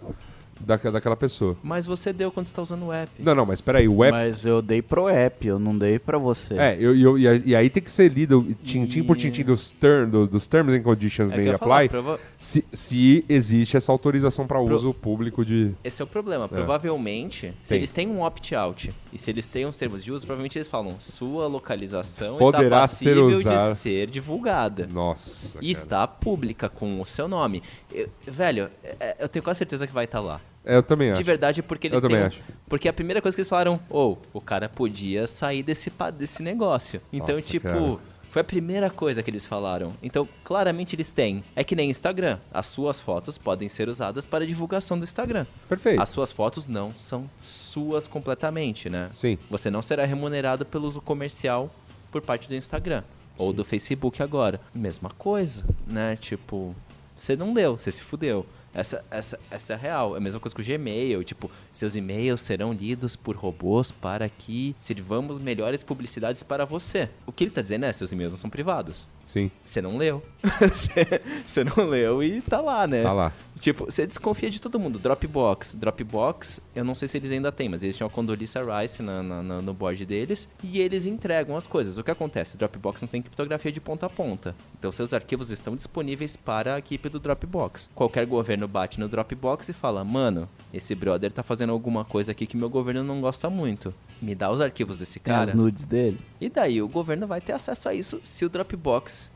da, daquela pessoa.
Mas você deu quando você tá usando o app.
Não, não, mas peraí, o app.
Mas eu dei pro app, eu não dei pra você.
É, eu, eu- e, e aí tem que ser lido tintim por tintim dos, term, do- dos terms and conditions
É
may
falar,
apply,
prova-
se, se existe essa autorização para
Pro-
uso público de.
Esse é o problema. Provavelmente, se
Tem.
eles têm um opt-out e se eles têm uns termos de uso, provavelmente eles falam sua localização
Poderá
está
ser
passível
usada."
de ser divulgada.
Nossa.
E
cara.
está pública com o seu nome. Eu- velho, é- eu tenho quase certeza que vai estar lá.
É, eu também acho.
De verdade, porque eles
Eu
têm.
acho.
Porque a primeira coisa que eles falaram, ou o cara podia sair desse, desse negócio. Então,
Nossa,
tipo,
cara.
foi a primeira coisa que eles falaram. Então, claramente eles têm. É que nem Instagram. As suas fotos podem ser usadas para divulgação do Instagram.
Perfeito.
As suas fotos não são suas completamente, né?
Sim.
Você não será remunerado pelo uso comercial por parte do Instagram. Ou do Facebook agora. Mesma coisa, né? Tipo, você não leu, você se fudeu. Essa, essa, essa é a real. É a mesma coisa com o Gmail. Tipo, seus e-mails serão lidos por robôs para que sirvamos melhores publicidades para você. O que ele tá dizendo é, seus e-mails não são privados.
Sim,
Você não leu. *laughs* Você- Você não leu e tá lá, né?
tá lá.
Tipo, você desconfia de todo mundo. Dropbox. Dropbox, eu não sei se eles ainda têm, mas eles tinham a Condoleezza Rice na, na- na- no board deles. E eles entregam as coisas. O que acontece? Dropbox não tem criptografia de ponta a ponta. Então, seus arquivos estão disponíveis para a equipe do Dropbox. Qualquer governo bate no Dropbox e fala: Mano, esse brother tá fazendo alguma coisa aqui que meu governo não gosta muito. Me dá os arquivos desse
Tem as
cara.
nudes dele.
E daí o governo vai ter acesso a isso se o Dropbox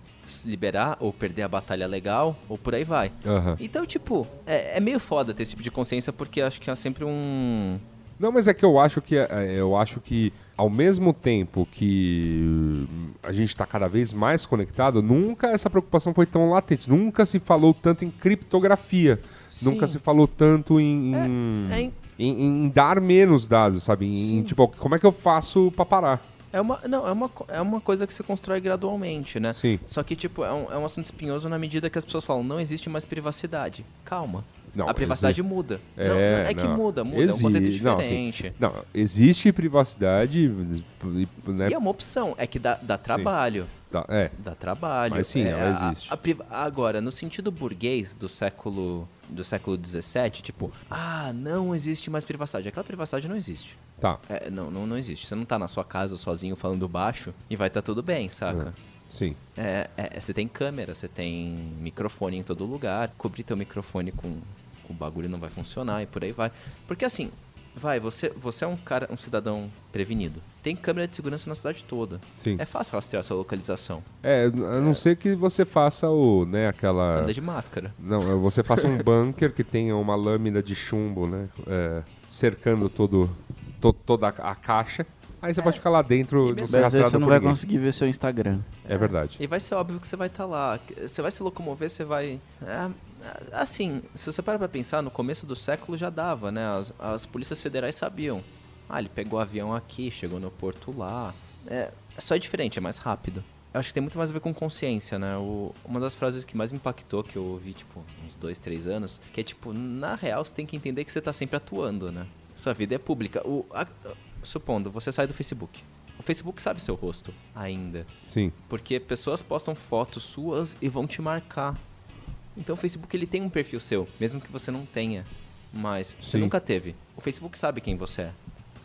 liberar ou perder a batalha legal ou por aí vai.
Aham.
Então, tipo, é, é meio foda ter esse tipo de consciência porque acho que é sempre um.
Não, mas é que eu acho que é, eu acho que ao mesmo tempo que a gente está cada vez mais conectado, nunca essa preocupação foi tão latente. Nunca se falou tanto em criptografia.
Sim.
Nunca se falou tanto em, em,
É, em-
em- em dar menos dados, sabe? Em, tipo, como é que eu faço para parar?
É uma, não, é uma, é uma coisa que você constrói gradualmente, né?
Sim.
Só que, tipo, é um, é um assunto espinhoso na medida que as pessoas falam, não existe mais privacidade. Calma.
Não,
a privacidade
existe.
muda.
É,
não, é que
não.
muda, muda. É um conceito
Exi- não, assim,
diferente.
Não, existe privacidade, e, né?
E é uma opção, é que dá, dá trabalho.
Tá, é,
Dá trabalho.
Mas sim,
É,
ela
a-
existe.
a priva- agora, no sentido burguês do século do século XVII, tipo, ah, não existe mais privacidade. Aquela privacidade não existe.
Tá.
É, não, não, não existe. Você não tá na sua casa sozinho falando baixo e vai estar tudo bem, saca?
Sim.
É, é, você tem câmera, você tem microfone em todo lugar. Cobrir teu microfone com, com o bagulho não vai funcionar e por aí vai. Porque assim, vai, você, você é um cara, um cidadão prevenido. Tem câmera de segurança na cidade toda.
Sim.
É fácil rastrear a sua localização.
É, a não ser que você faça o, né, aquela...
Anda de máscara.
Não, você faça um *laughs* bunker que tenha uma lâmina de chumbo, né, é, cercando todo, to- toda a caixa. Aí você pode ficar lá dentro,
Mas aí
rastreado
você não vai
ninguém.
conseguir ver seu Instagram.
É verdade.
E vai ser óbvio que você vai estar lá. Você vai se locomover, você vai. é, assim, se você parar pra pensar, no começo do século já dava, né? As, as polícias federais sabiam. Ah, ele pegou o avião aqui, chegou no porto lá. É, só é diferente, é mais rápido. Eu acho que tem muito mais a ver com consciência, né? O- uma das frases que mais me impactou, que eu ouvi, tipo, uns dois, três anos, que é tipo, na real você tem que entender que você tá sempre atuando, né? Sua vida é pública. O, a- supondo, você sai do Facebook. O Facebook sabe seu rosto ainda.
Sim.
Porque pessoas postam fotos suas e vão te marcar. Então o Facebook ele tem um perfil seu, mesmo que você não tenha. Mas você
Sim.
nunca teve. O Facebook sabe quem você é.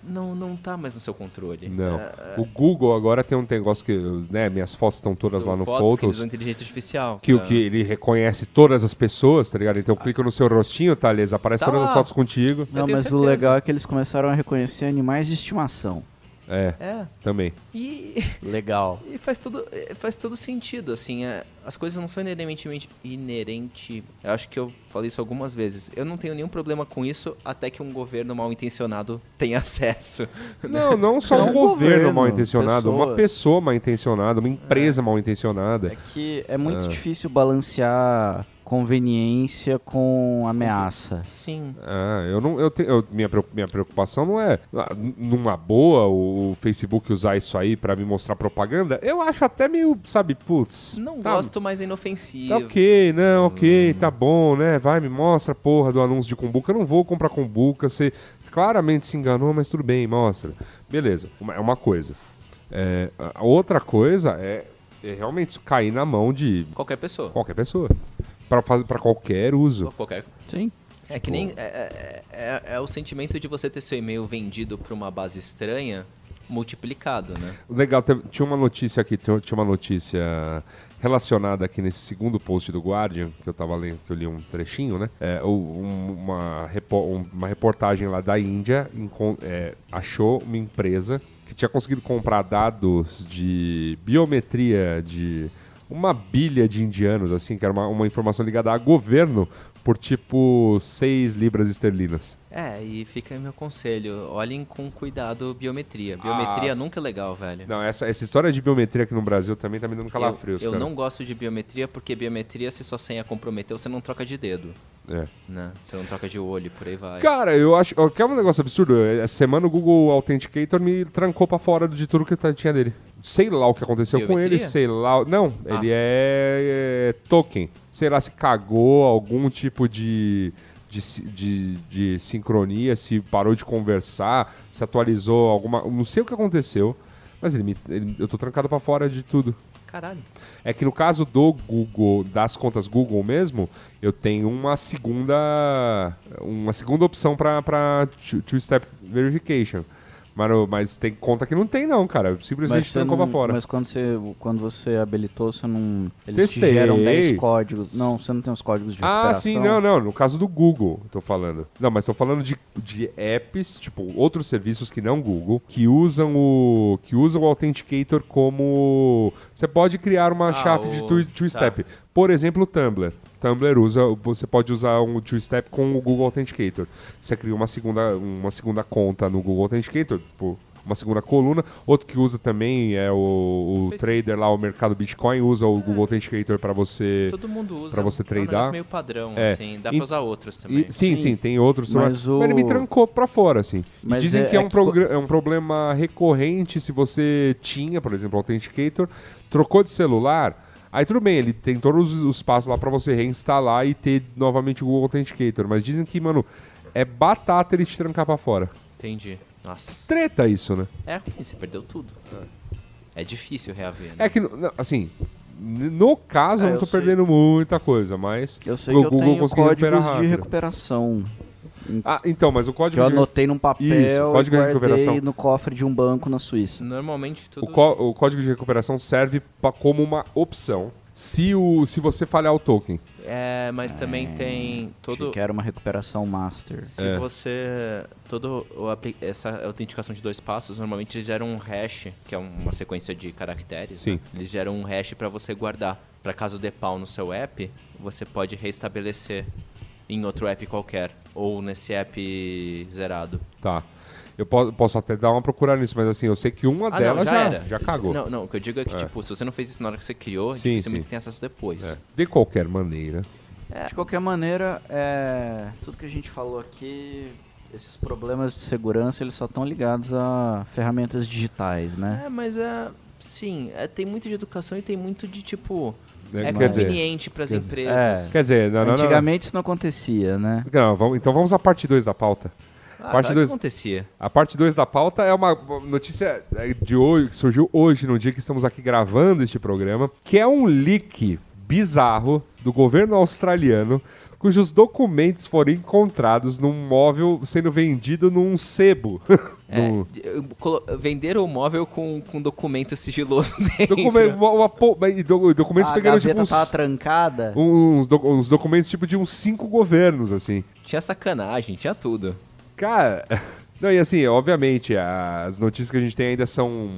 Não, não tá mais no seu controle.
Não.
É,
O Google agora tem um negócio que, né, minhas fotos estão todas lá no
fotos que eles
Photos.
usam inteligência artificial.
Que o
pra-
que ele reconhece todas as pessoas, tá ligado? Então eu clico no seu rostinho, tá, Liz? Aparece
Tá
todas as
lá.
fotos contigo.
Não, mas o
certeza.
legal é que eles começaram a reconhecer animais de estimação.
É,
É.
também.
E, *laughs*
Legal.
e faz, todo, é, faz todo sentido, assim. é, as coisas não são inerentemente. Inerente. Eu acho que eu falei isso algumas vezes. Eu não tenho nenhum problema com isso até que um governo mal intencionado tenha *laughs* acesso.
Não, não só um
um
governo,
governo,
mal intencionado, uma
pessoas.
pessoa mal intencionada, uma empresa mal intencionada.
É que é muito
Ah.
difícil balancear conveniência com ameaça.
Sim.
Ah, eu não, eu te- eu- minha, minha preocupação não é ah, numa boa o, o Facebook usar isso aí pra me mostrar propaganda. Eu acho até meio, sabe, putz.
Não
tá,
gosto, mas é inofensivo.
Tá ok, não, ok, tá bom, né? Vai, me mostra porra do anúncio de Kumbuka. Eu não vou comprar Kumbuka, você claramente se enganou, mas tudo bem, mostra. Beleza, uma- é uma coisa. É, a outra coisa é, é realmente cair na mão de
Qualquer pessoa.
qualquer pessoa. Pra qualquer uso.
Qualquer.
Sim.
É que nem. É, é- é- é o sentimento de você ter seu e-mail vendido pra uma base estranha multiplicado, né?
Legal, tinha uma notícia aqui, tinha uma notícia relacionada aqui nesse segundo post do Guardian, que eu tava lendo, que eu li um trechinho, né? É, um- uma, um- uma reportagem lá da Índia é, achou uma empresa que tinha conseguido comprar dados de biometria de uma bilha de indianos, assim, que era uma, uma informação ligada a governo por tipo 6 libras esterlinas.
É, e fica aí meu conselho: olhem com cuidado biometria. Biometria
Ah,
nunca é legal, velho.
Não, essa, essa história de biometria aqui no Brasil também tá me dando
eu,
calafrios,
eu
cara.
não gosto de biometria porque biometria, se sua senha comprometeu, você não troca de dedo,
É.
né? Você não troca de olho, por aí vai.
Cara, eu acho que é um negócio absurdo. Essa semana o Google Authenticator me trancou pra fora de tudo que tá- tinha dele. Sei lá o que aconteceu com ele, sei lá. Não,
Ah.
ele é, é token. Sei lá se cagou algum tipo de, de, de, de sincronia, se parou de conversar, se atualizou alguma. Não sei o que aconteceu, mas ele me, ele- eu tô trancado pra fora de tudo.
Caralho.
É que no caso do Google, das contas Google mesmo, eu tenho uma segunda uma segunda opção para two-step verification. Mas, mas tem conta que não tem não, cara. Simplesmente
você
trancou
não-
pra fora.
mas quando você, quando você habilitou, você não. Eles te
Testei.
geram 10 códigos. Não, você não tem os códigos de
Ah, sim, não, não. No caso do Google, tô falando. Não, mas tô falando de, de apps, tipo, outros serviços que não Google, que usam o. que usam o Authenticator como. Você pode criar uma
Ah,
chave
o-
de two- two-step. Por exemplo, o Tumblr. Tumblr usa, você pode usar um two-step com o Google Authenticator. Você cria uma segunda, uma segunda conta no Google Authenticator, tipo, uma segunda coluna. Outro que usa também é o, o trader lá, o mercado Bitcoin, usa o Google Authenticator para você.
Todo mundo usa.
pra você
É um
tradar.
negócio meio padrão,
É.
assim. Dá
E-
pra usar outros também.
E- sim, sim,
Sim.
tem outros.
Mas
Mas,
o-
ele me trancou pra fora, assim. E
Mas
dizem
é-
que é,
é
um
que
é um problema recorrente se você tinha, por exemplo, o Authenticator, trocou de celular. Aí tudo bem, ele tem todos os- os passos lá pra você reinstalar e ter novamente o Google Authenticator. Mas dizem que, mano, é batata ele te trancar pra fora.
Entendi. Nossa.
Treta isso, né?
É, você perdeu tudo. É difícil reaver, né?
É que, assim, no caso
É,
eu não
eu
tô
sei.
perdendo muita coisa, mas
Eu sei
o
que eu
Google
tenho
conseguiu recuperar
códigos de
rápido.
recuperação.
Ah, então, mas o
Que
código
eu
de-
anotei num papel
Isso, código de
e
recuperação.
no cofre de um banco na Suíça.
Normalmente tudo.
O, o código de recuperação serve pra- como uma opção se, o, se você falhar o token.
É, mas também tem todo.
Que era uma recuperação master.
Se
É.
você. Todo o essa autenticação de dois passos, normalmente eles geram um hash, que é um- uma sequência de caracteres.
Sim.
né? Eles geram um hash para você guardar. Para caso dê pau no seu app, você pode restabelecer em outro app qualquer. Ou nesse app zerado.
Tá. Eu po- posso até dar uma procurada nisso, mas assim, eu sei que uma
Ah,
delas
não,
já,
já, era.
já cagou.
Não, não, o que eu digo é que,
É.
tipo, se você não fez isso na hora que você criou,
Sim,
dificilmente
sim.
você tem acesso depois.
É. De qualquer maneira.
De qualquer maneira, é, tudo que a gente falou aqui, esses problemas de segurança, eles só estão ligados a ferramentas digitais, né?
É, mas é. Sim, é, tem muito de educação e tem muito de tipo.
É,
É
quer
conveniente para as empresas.
É.
quer dizer, não, não.
Antigamente isso não acontecia, né?
Não, vamos- então vamos à parte 2 da pauta.
Ah,
Parte
tá,
dois.
acontecia?
A parte 2 da pauta é uma notícia de hoje, que surgiu hoje, no dia que estamos aqui gravando este programa, que é um leak bizarro do governo australiano, cujos documentos foram encontrados num móvel sendo vendido num sebo. *laughs*
É, colo- venderam o móvel com, com documento sigiloso *laughs* dentro.
Uma- uma do- documentos
a gaveta
tipo uns,
tava trancada.
uns, doc- uns documentos tipo de uns cinco governos, assim.
Tinha sacanagem, tinha tudo.
Cara. *laughs* Não, e assim, obviamente, as notícias que a gente tem ainda são.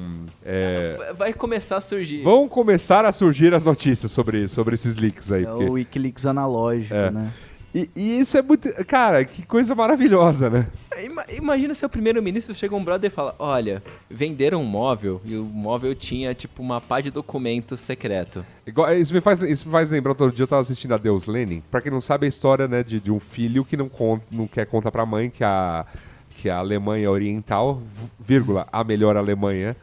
é,
Vai- começar a surgir.
Vão começar a surgir as notícias sobre, sobre esses leaks aí.
É
porque-
o Wikileaks analógico,
É.
né?
E, e isso é muito. Cara, que coisa maravilhosa, né?
Ima- Imagina se o primeiro-ministro chega um brother e fala: Olha, venderam um móvel e o móvel tinha tipo uma pá de documento secreto.
Isso, me faz, isso me faz lembrar, outro dia eu tava assistindo a Deus Lenin. Pra quem não sabe, é a história né, de, de um filho que não, conta, não quer contar pra mãe que a, que a Alemanha Oriental, vírgula, a melhor Alemanha,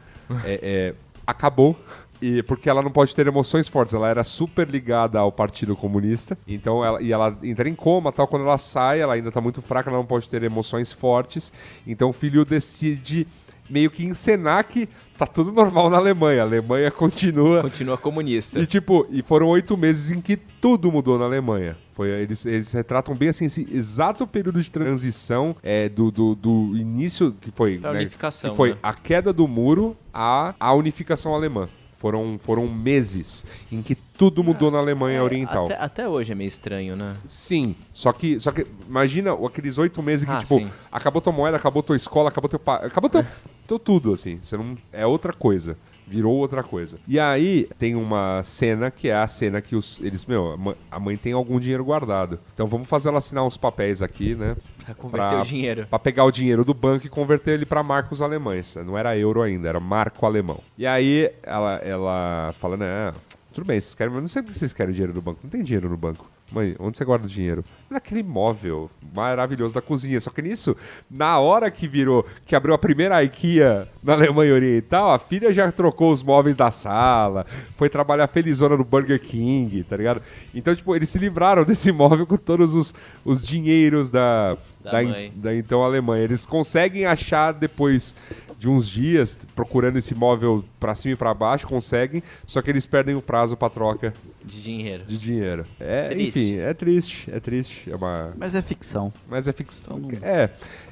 é, é, acabou. E porque ela não pode ter emoções fortes, ela era super ligada ao Partido Comunista, então ela, e ela entra em coma, tal, quando ela sai, ela ainda tá muito fraca, ela não pode ter emoções fortes, então o filho decide meio que encenar que tá tudo normal na Alemanha. A Alemanha continua.
Continua comunista.
E tipo, e foram oito meses em que tudo mudou na Alemanha. Foi, eles, eles retratam bem assim esse exato período de transição é, do, do, do início que foi,
Da
né,
unificação,
que foi
né?
a queda do muro à, à unificação alemã. Foram, foram meses em que tudo mudou na Alemanha Oriental.
Até, até hoje é meio estranho, né?
Sim, só que, só que imagina aqueles oito meses que,
Ah,
tipo,
sim.
acabou tua moeda, acabou tua escola, acabou teu pai, acabou teu, *laughs* teu tudo, assim. Você não, é outra coisa. Virou outra coisa. E aí tem uma cena que é a cena que os. Eles, meu, a mãe, tem algum dinheiro guardado. Então vamos fazer ela assinar uns papéis aqui, né?
Pra converter o dinheiro.
Pra pegar o dinheiro do banco e converter ele pra marcos alemães. Não era euro ainda, era marco alemão. E aí ela, ela fala, né? Tudo bem, vocês querem, mas não sei por que vocês querem dinheiro no banco. Não tem dinheiro no banco. Mãe, onde você guarda o dinheiro? Naquele móvel maravilhoso da cozinha. Só que nisso, na hora que virou, que abriu a primeira IKEA na Alemanha Oriental, a filha já trocou os móveis da sala, foi trabalhar felizona no Burger King, tá ligado? Então, tipo, eles se livraram *laughs* desse móvel com todos os, os dinheiros da,
Da
da,
mãe.
da então Alemanha. Eles conseguem achar depois de uns dias, procurando esse móvel pra cima e pra baixo, conseguem, só que eles perdem o prazo pra troca
De dinheiro.
de dinheiro. É,
Triste.
enfim, é triste, é triste. É uma...
Mas é ficção.
Mas é ficção.
Então não-
É,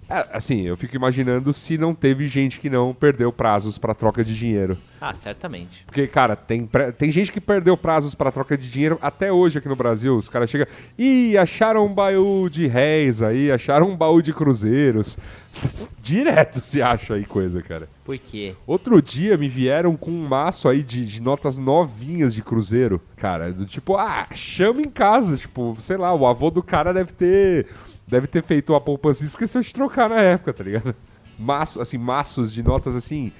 é, assim, eu fico imaginando se não teve gente que não perdeu prazos pra troca de dinheiro.
Ah, certamente.
Porque, cara, tem, tem gente que perdeu prazos pra troca de dinheiro até hoje aqui no Brasil. Os caras chegam. Ih, acharam um baú de réis aí, acharam um baú de cruzeiros. *laughs* Direto se acha aí coisa, cara.
Por quê?
Outro dia me vieram com um maço aí de, de notas novinhas de cruzeiro. Cara, do tipo, ah, chama em casa. Tipo, sei lá, o avô do cara deve ter. Deve ter feito uma poupança e esqueceu de trocar na época, tá ligado? Maço, assim, maços de notas assim.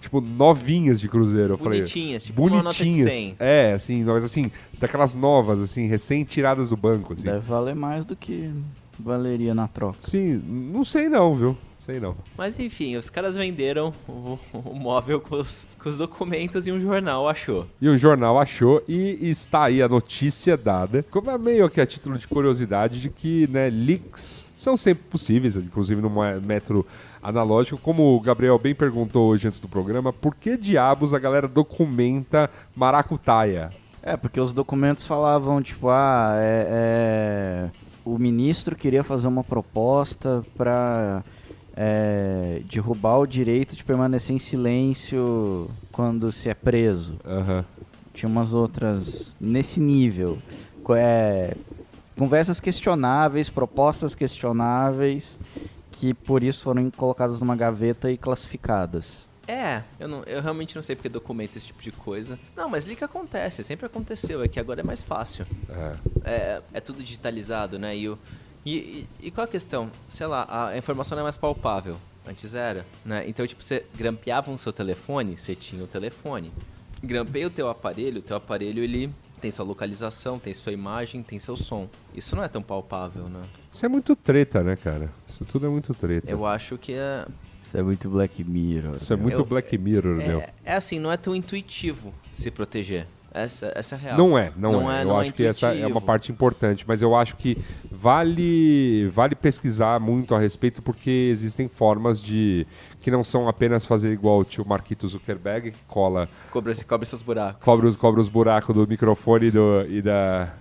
Tipo, novinhas de cruzeiro. Eu falei,
Bonitinhas, tipo uma nota de
bonitinhas.
100.
É, assim, mas assim, daquelas novas, assim, recém-tiradas do banco, assim.
Deve valer mais do que valeria na troca.
Sim, não sei não, viu? Sei não.
Mas enfim, os caras venderam o, o móvel com os, com os documentos e um jornal achou.
E o jornal achou e está aí a notícia dada, como é meio que a título de curiosidade, de que né, leaks são sempre possíveis, inclusive no método analógico. Como o Gabriel bem perguntou hoje antes do programa, por que diabos a galera documenta maracutaia?
É, porque os documentos falavam, tipo, ah, é, é, o ministro queria fazer uma proposta para derrubar o direito de permanecer em silêncio quando se é preso.
Aham.
Tinha umas outras nesse nível. É, conversas questionáveis, propostas questionáveis, que por isso foram colocadas numa gaveta e classificadas.
É, eu, não, eu realmente não sei porque documenta esse tipo de coisa. Não, mas leak acontece, sempre aconteceu, é que agora é mais fácil.
É.
É, é tudo digitalizado, né? E, o, e, e, e qual a questão? Sei lá, a informação não é mais palpável. Antes era, né? Então, tipo, você grampeava o seu telefone, você tinha o telefone. Grampeia o teu aparelho, o teu aparelho, ele tem sua localização, tem sua imagem, tem seu som. Isso não é tão palpável, né?
Isso é muito treta, né, cara? Isso tudo é muito treta.
Eu acho que é,
Isso é muito Black Mirror.
Isso é
né?
muito
Eu-
Black Mirror, meu.
é, é assim, não é tão intuitivo se proteger. Essa, essa é a real.
Não é, não,
Não
é.
é,
Eu
não é
acho que essa é uma parte importante, mas eu acho que vale vale pesquisar muito a respeito porque existem formas de que não são apenas fazer igual o tio Marquito Zuckerberg que cola
Cobre, cobre seus buracos.
cobre os cobre os buracos do microfone e, do- e da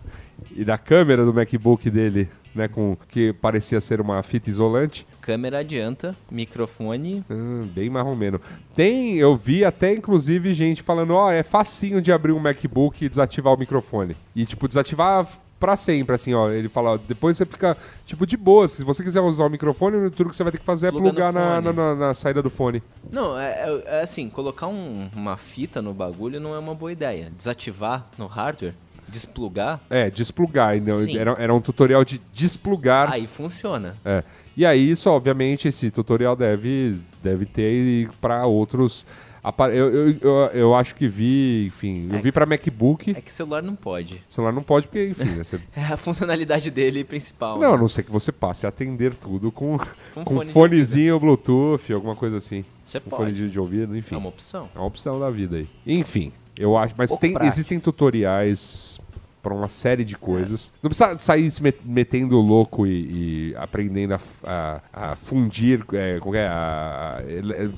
e da câmera do MacBook dele, né, com que parecia ser uma fita isolante.
Câmera adianta, microfone.
Hum, bem marromeno. Tem, eu vi até inclusive gente falando, ó, é facinho de abrir um MacBook e desativar o microfone. E tipo, desativar pra sempre, assim, ó. Ele fala, ó, depois você fica, tipo, de boa. Se você quiser usar o microfone, tudo que você vai ter que fazer é plugar na, na, na- na saída do fone.
Não, é, é- é assim, colocar um- uma fita no bagulho não é uma boa ideia. Desativar no hardware, desplugar,
É, desplugar. Então, era, era um tutorial de desplugar.
aí funciona.
É. E aí, isso, obviamente, esse tutorial deve, deve ter para outros. Eu, eu, eu, eu acho que vi, enfim, eu
É
vi para MacBook.
É que celular não pode.
Celular não pode, porque, enfim, né, você *laughs*
É a funcionalidade dele principal.
Não, a
né?
não ser que você passe a atender tudo com,
Com *laughs*
com
fone
fonezinho Bluetooth, alguma coisa assim.
Você
Com
pode.
fonezinho de ouvido, enfim.
É uma opção.
É uma opção da vida aí. Enfim, eu acho. Mas tem, existem tutoriais para uma série de coisas. Não precisa sair se met- metendo louco e, e aprendendo a, a- a fundir, é, é, a-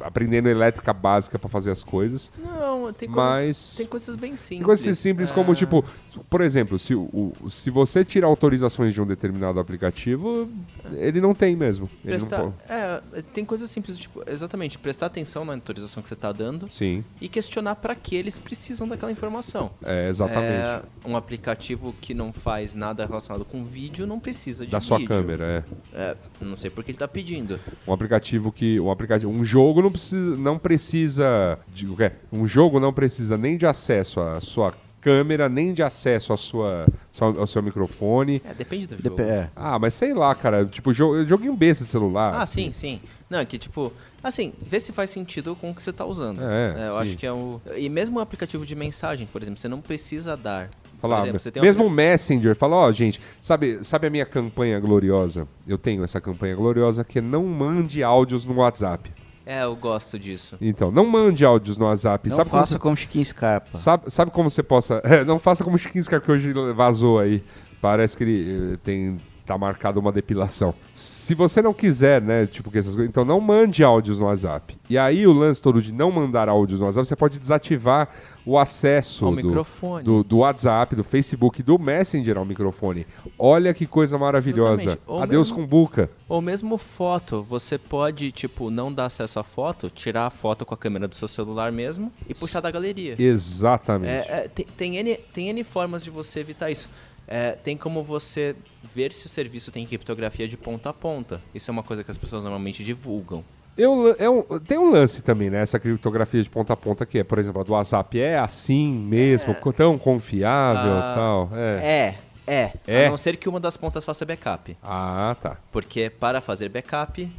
aprendendo elétrica básica para fazer as coisas.
Não, tem coisas,
Mas-
tem coisas bem simples.
Tem coisas simples como,
É,
tipo, por exemplo, se, o, se você tira autorizações de um determinado aplicativo, ele não tem mesmo. Ele não
Prestar,
po-
é, tem coisas simples, tipo, exatamente, prestar atenção na autorização que você está dando
Sim,
e questionar para que eles precisam daquela informação.
é, exatamente.
É, um aplicativo que não faz nada relacionado com vídeo não precisa de
da sua
vídeo.
câmera, é.
É, não sei por que ele tá pedindo.
Um aplicativo que. Um aplicativo. Um jogo não precisa. Não precisa. De, o quê? um jogo não precisa nem de acesso à sua câmera, nem de acesso à sua, sua- ao seu microfone.
É, depende do
Dep-
jogo.
é.
Ah, mas sei lá, cara. Tipo, jo joguinho besta de celular.
Ah, sim, sim. Não, é que tipo, assim, vê se faz sentido com o que você tá usando.
É,
eu
sim.
acho que é o. E mesmo o aplicativo de mensagem, por exemplo, você não precisa dar.
Falar,
exemplo, você tem
mesmo o Messenger, fala, ó, gente, sabe, sabe a minha campanha gloriosa? Eu tenho essa campanha gloriosa que é não mande áudios no WhatsApp.
É, eu gosto disso.
Então, não mande áudios no WhatsApp.
Não
sabe como
faça
você-
como Chiquinho Scarpa.
Sabe, sabe como você possa. *laughs* É, não faça como o Chiquinho Scar que hoje vazou aí. Parece que ele eh, tem. Tá marcado uma depilação. Se você não quiser, né? Tipo, que essas coisas. Então não mande áudios no WhatsApp. E aí o lance todo de não mandar áudios no WhatsApp, você pode desativar o acesso
Ao
do,
microfone.
do, do WhatsApp, do Facebook, do Messenger ao microfone. Olha que coisa maravilhosa. Adeus
mesmo-
com buca.
Ou mesmo foto, você pode, tipo, não dar acesso à foto, tirar a foto com a câmera do seu celular mesmo e puxar da galeria.
Exatamente.
É, é, tem, tem, N, tem N formas de você evitar isso. É, tem como você ver se o serviço tem criptografia de ponta a ponta. Isso é uma coisa que as pessoas normalmente divulgam.
Eu, é um- tem um lance também, né? Essa criptografia de ponta a ponta que é, por exemplo, a do WhatsApp é assim mesmo, co- tão confiável e
Ah,
tal. É.
É, é,
É?
A não ser que uma das pontas faça backup.
Ah, tá.
Porque para fazer backup,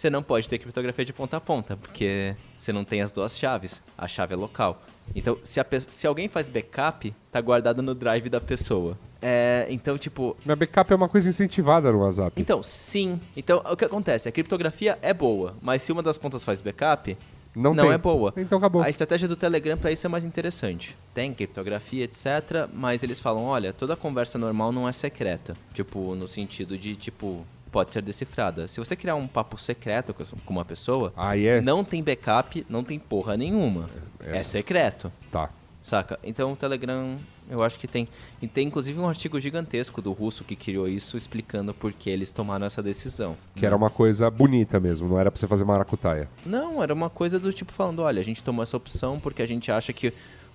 você não pode ter criptografia de ponta a ponta, porque você não tem as duas chaves. A chave é local. Então, se, pe- se alguém faz backup, tá guardado no drive da pessoa. É, então, tipo,
Minha backup é uma coisa incentivada no WhatsApp.
Então, sim. Então, o que acontece? A criptografia é boa, mas se uma das pontas faz backup,
Não
não, é boa.
Então acabou.
A estratégia do Telegram para isso é mais interessante. Tem criptografia, etc, mas eles falam, olha, toda conversa normal não é secreta. Tipo, no sentido de, tipo, pode ser decifrada. Se você criar um papo secreto com uma pessoa,
Aí é.
não tem backup, não tem porra nenhuma.
É.
É secreto.
Tá.
Saca? Então o Telegram, eu acho que tem. E tem inclusive um artigo gigantesco do russo que criou isso explicando por que eles tomaram essa decisão.
Que era uma coisa bonita mesmo, não era pra você fazer maracutaia.
Não, era uma coisa do tipo falando, olha, a gente tomou essa opção porque a gente acha que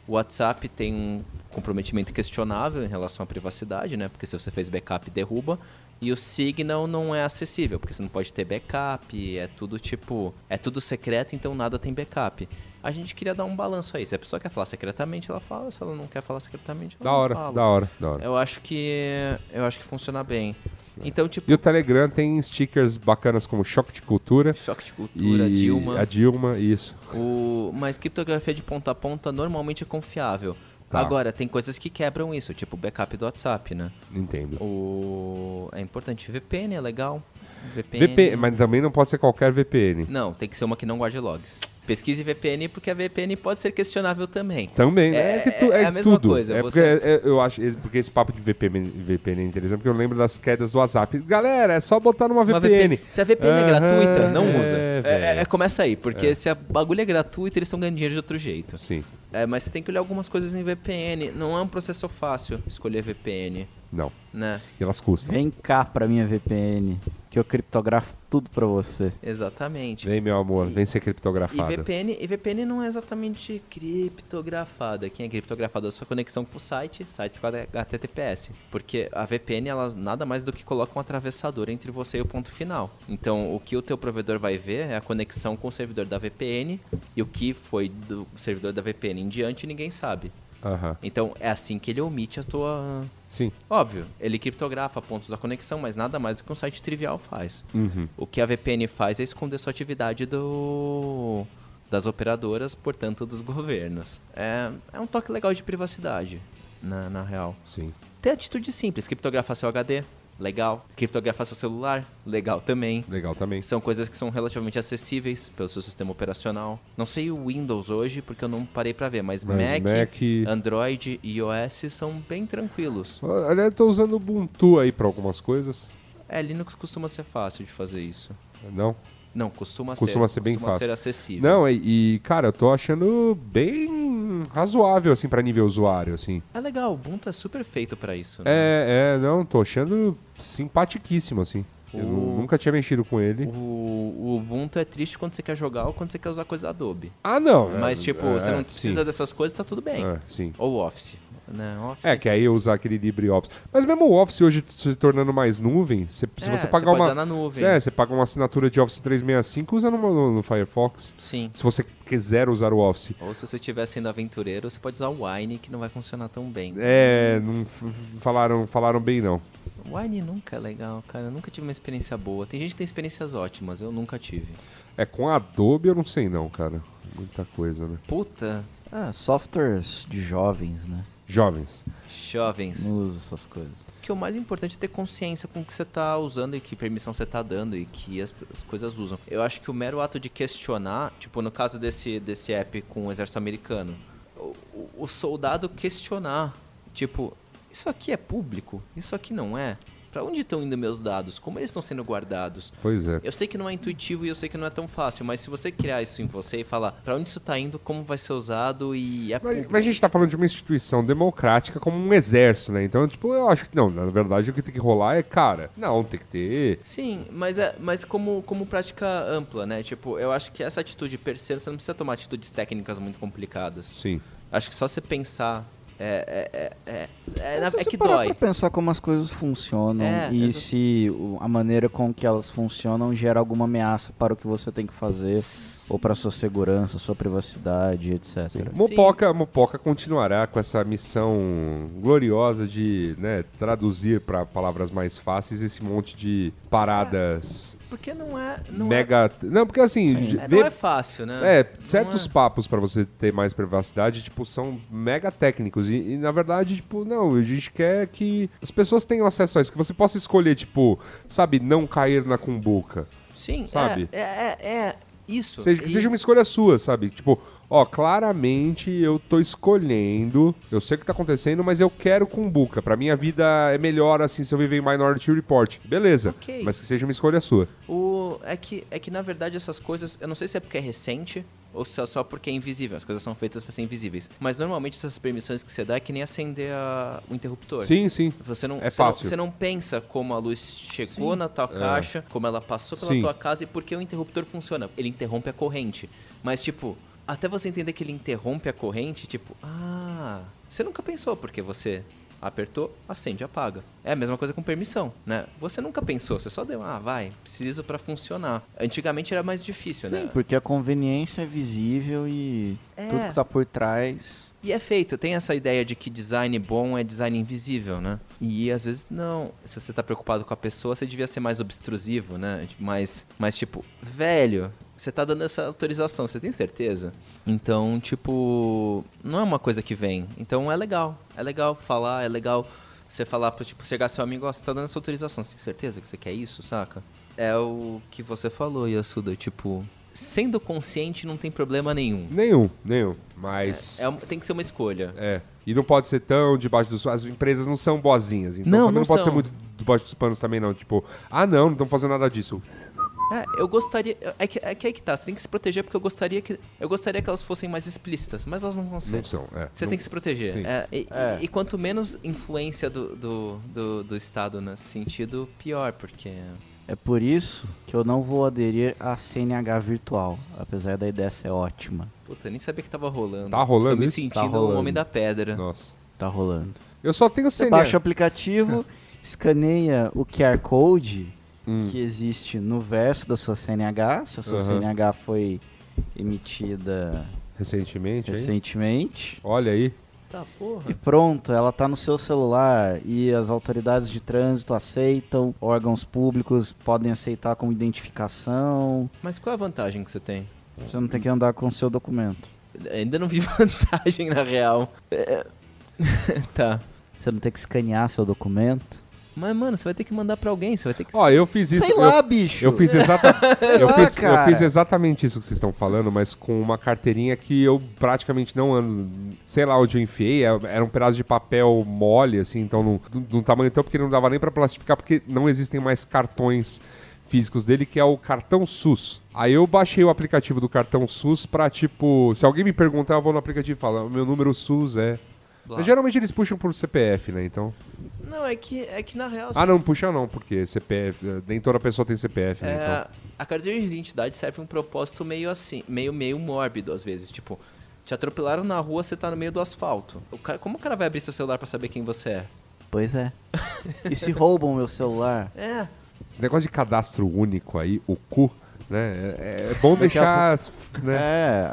o WhatsApp tem um comprometimento questionável em relação à privacidade, né? Porque se você fez backup, derruba. E o Signal não é acessível, porque você não pode ter backup, é tudo tipo. É tudo secreto, então nada tem backup. A gente queria dar um balanço aí. Se a pessoa quer falar secretamente, ela fala. Se ela não quer falar secretamente, ela
Da
não
hora,
fala.
da hora, da hora.
Eu acho que. Eu acho que funciona bem. Então, tipo,
E o Telegram tem stickers bacanas como Choque de Cultura.
choque de cultura, Dilma.
A Dilma, isso.
O... Mas criptografia de ponta a ponta normalmente é confiável.
Tá.
Agora, tem coisas que quebram isso, tipo o backup do WhatsApp, né?
Entendo.
O... É importante. VPN é legal. VPN.
VPN, mas também não pode ser qualquer VPN.
Não, tem que ser uma que não guarde logs. Pesquise VPN porque a VPN pode ser questionável também.
Também, né?
É-
É, que tu-
é
é
a mesma
tudo.
coisa,
É
você-
porque é- eu acho, porque esse papo de VPN, VPN é interessante, porque eu lembro das quedas do WhatsApp. Galera, é só botar numa
Uma
VPN.
Se a VPN é
Aham,
gratuita, não
é,
usa. É, é- começa aí, porque se a bagulho é gratuito, eles estão ganhando dinheiro de outro jeito.
Sim.
É, mas você tem que olhar algumas coisas em VPN. Não é um processo fácil escolher VPN,
Não.
né?
E elas custam.
Vem cá pra minha VPN, que eu criptografo tudo pra você.
Exatamente.
Vem, meu amor, vem ser
E
criptografado.
VPN, e VPN não é exatamente criptografada. Quem é criptografado é a sua conexão com o site, sites com HTTPS. Porque a VPN, ela nada mais do que coloca um atravessador entre você e o ponto final. Então, o que o teu provedor vai ver é a conexão com o servidor da VPN e o que foi do servidor da VPN em diante ninguém sabe.
Aham.
Então, é assim que ele omite a tua...
Sim.
Óbvio, ele criptografa pontos da conexão, mas nada mais do que um site trivial faz.
Uhum.
O que a VPN faz é esconder sua atividade do das operadoras, portanto dos governos. É, é um toque legal de privacidade, na, na real.
Sim.
Tem atitude simples, criptografar seu HD, legal. Criptografar seu celular, legal também.
Legal também.
São coisas que são relativamente acessíveis pelo seu sistema operacional. Não sei o Windows hoje, porque eu não parei pra ver, mas,
Mas
Mac,
Mac-
Android e iOS são bem tranquilos.
Aliás, eu tô usando Ubuntu aí pra algumas coisas.
É, Linux costuma ser fácil de fazer isso.
Não?
Não, costuma,
Costuma
ser.
ser bem
costuma
fácil.
ser acessível.
Não, e, e, cara, eu tô achando bem razoável, assim, pra nível usuário, assim.
É legal, o Ubuntu é super feito pra isso. Né?
É, é, não, tô achando simpatiquíssimo, assim. Eu
O-
nu- nunca tinha mexido com ele.
O, o Ubuntu é triste quando você quer jogar ou quando você quer usar coisa Adobe.
Ah, não. é,
Mas, tipo,
é,
você não
sim.
precisa dessas coisas, tá tudo bem.
É, sim.
Ou Office. Né? Office.
É, que aí eu usar aquele LibreOffice. Mas mesmo o Office hoje se tornando mais nuvem, você- se
É,
você pagar
pode
uma.
usar na nuvem.
É, você paga uma assinatura de Office 365, usa no, no, no Firefox.
Sim.
Se você quiser usar o Office.
Ou se você estiver sendo aventureiro, você pode usar o Wine, que não vai funcionar tão bem.
É, não falaram, falaram bem não.
Wine nunca é legal, cara. Eu nunca tive uma experiência boa. Tem gente que tem experiências ótimas, eu nunca tive.
É, com Adobe eu não sei não, cara. Muita coisa, né?
Puta,
Ah, softwares de jovens, né?
Jovens.
jovens.
Não usa essas coisas.
que o mais importante é ter consciência com o que você está usando e que permissão você está dando e que as, as coisas usam. Eu acho que o mero ato de questionar, tipo no caso desse, desse app com o exército americano, o, o- o soldado questionar, tipo, isso aqui é público? Isso aqui não é? Pra onde estão indo meus dados? Como eles estão sendo guardados?
Pois é.
Eu sei que não é intuitivo e eu sei que não é tão fácil, mas se você criar isso em você e falar pra onde isso tá indo, como vai ser usado e é
Mas, mas a gente tá falando de uma instituição democrática como um exército, né? Então, tipo, eu acho que não, na verdade o que tem que rolar é, cara, não, tem que ter.
Sim, mas, é, mas como, como prática ampla, né? Tipo, eu acho que essa atitude per se, você não precisa tomar atitudes técnicas muito complicadas.
Sim.
Acho que só você pensar. É, é, é, é, é, na- é
você
que
parar
dói.
pra pensar como as coisas funcionam
É,
e se o- a maneira com que elas funcionam gera alguma ameaça para o que você tem que fazer ou para sua segurança, sua privacidade, etc.
Sim.
Mopoca, Mopoca continuará com essa missão gloriosa de né, traduzir para palavras mais fáceis esse monte de paradas
Porque não é. Não
mega. Não, porque assim,
É, é,
ver-
não é fácil, né?
É, certos
é.
papos pra você ter mais privacidade, tipo, são mega técnicos. E, e, na verdade, tipo, não, a gente quer que as pessoas tenham acesso a isso, que você possa escolher, tipo, sabe, não cair na cumbuca.
Sim,
Sabe?
É, é, é, é isso.
Seja, que
E-
seja uma escolha sua, sabe? Tipo, ó, claramente eu tô escolhendo, eu sei o que tá acontecendo, mas eu quero cumbuca. Pra minha vida é melhor assim se eu viver em Minority Report. Beleza,
Ok.
mas que seja uma escolha sua.
O, é, que, é que, na verdade, essas coisas... Eu não sei se é porque é recente ou se é só porque é invisível. As coisas são feitas para ser invisíveis. Mas, normalmente, essas permissões que você dá é que nem acender a- o interruptor.
Sim, sim.
Você não,
É
você, não,
fácil.
você não pensa como a luz chegou na tua caixa, como ela passou pela
Sim.
tua casa e por que o interruptor funciona. Ele interrompe a corrente. Mas, tipo, até você entender que ele interrompe a corrente, tipo, ah, você nunca pensou porque você apertou, acende, apaga. É a mesma coisa com permissão, né? Você nunca pensou, você só deu, ah, vai, preciso pra funcionar. Antigamente era mais difícil,
Sim,
né?
porque a conveniência é visível e
É.
tudo que tá por trás.
E é feito, tem essa ideia de que design bom é design invisível, né? E às vezes não. Se você tá preocupado com a pessoa, você devia ser mais obstrusivo, né? Tipo, Mais, mais tipo, velho, você tá dando essa autorização, você tem certeza? Então, tipo, não é uma coisa que vem. Então é legal. É legal falar, é legal você falar pra, tipo, chegar seu amigo, ó, você tá dando essa autorização, você tem certeza que você quer isso, saca? É o que você falou, Yasuda, tipo, sendo consciente não tem problema nenhum.
Nenhum, nenhum. Mas.
É, uma- tem que ser uma escolha.
É. E não pode ser tão debaixo dos. As empresas não são boazinhas. Então
Não,
também não,
não
pode
são.
ser muito debaixo dos panos também, não. Tipo, ah, não, não estão fazendo nada disso.
É, eu gostaria. É que, é que aí que tá. Você tem que se proteger porque eu gostaria que. Eu gostaria que elas fossem mais explícitas, mas elas não vão ser.
Não são. É.
Você
Não-
tem que se proteger. É, e,
É.
e- e quanto menos influência do, do, do, do Estado nesse sentido, pior, porque.
É por isso que eu não vou aderir à CNH virtual, apesar da ideia ser ótima.
Puta, eu nem sabia que tava rolando.
Tá rolando
Tô me
isso?
sentindo
Tá
um
rolando.
homem da pedra.
Nossa.
Tá rolando.
Eu só tenho
Você
CNH.
baixa o aplicativo, *laughs* escaneia o QR Code
Hum.
que existe no verso da sua CNH, se a sua
Aham.
CNH foi emitida
Recentemente, hein?
recentemente.
Olha aí.
Tá, porra.
E pronto, ela tá no seu celular e as autoridades de trânsito aceitam, órgãos públicos podem aceitar como identificação.
Mas qual é a vantagem que você tem?
Você não tem que andar com o seu documento.
Ainda não vi *laughs* vantagem na real. É... *laughs* tá.
Você não tem que escanear seu documento.
Mas, mano, você vai ter que mandar pra alguém, você vai ter que...
Ó, eu fiz isso.
Sei
eu,
lá, bicho.
Eu fiz, exata... *laughs* eu,
lá,
fiz, eu
cara.
fiz exatamente isso que vocês estão falando, mas com uma carteirinha que eu praticamente não ando. Sei lá onde eu enfiei, é- era um pedaço de papel mole, assim, então, num, num tamanho tão pequeno não dava nem pra plastificar, porque não existem mais cartões físicos dele, que é o cartão SUS. Aí eu baixei o aplicativo do cartão SUS pra, tipo, se alguém me perguntar, eu vou no aplicativo e falo, meu número SUS é. Mas geralmente eles puxam por CPF, né? Então.
Não, é que, é que na real...
Ah, não, puxa não, porque CPF. Nem toda pessoa tem CPF, né?
É,
Então.
a carteira de identidade serve um propósito meio assim, meio meio mórbido às vezes, tipo, te atropelaram na rua, você tá no meio do asfalto. O cara, como o cara vai abrir seu celular pra saber quem você é?
Pois é. *laughs* E se roubam meu celular?
É,
Esse negócio de cadastro único aí, o cu, né? É, é bom deixar. Né?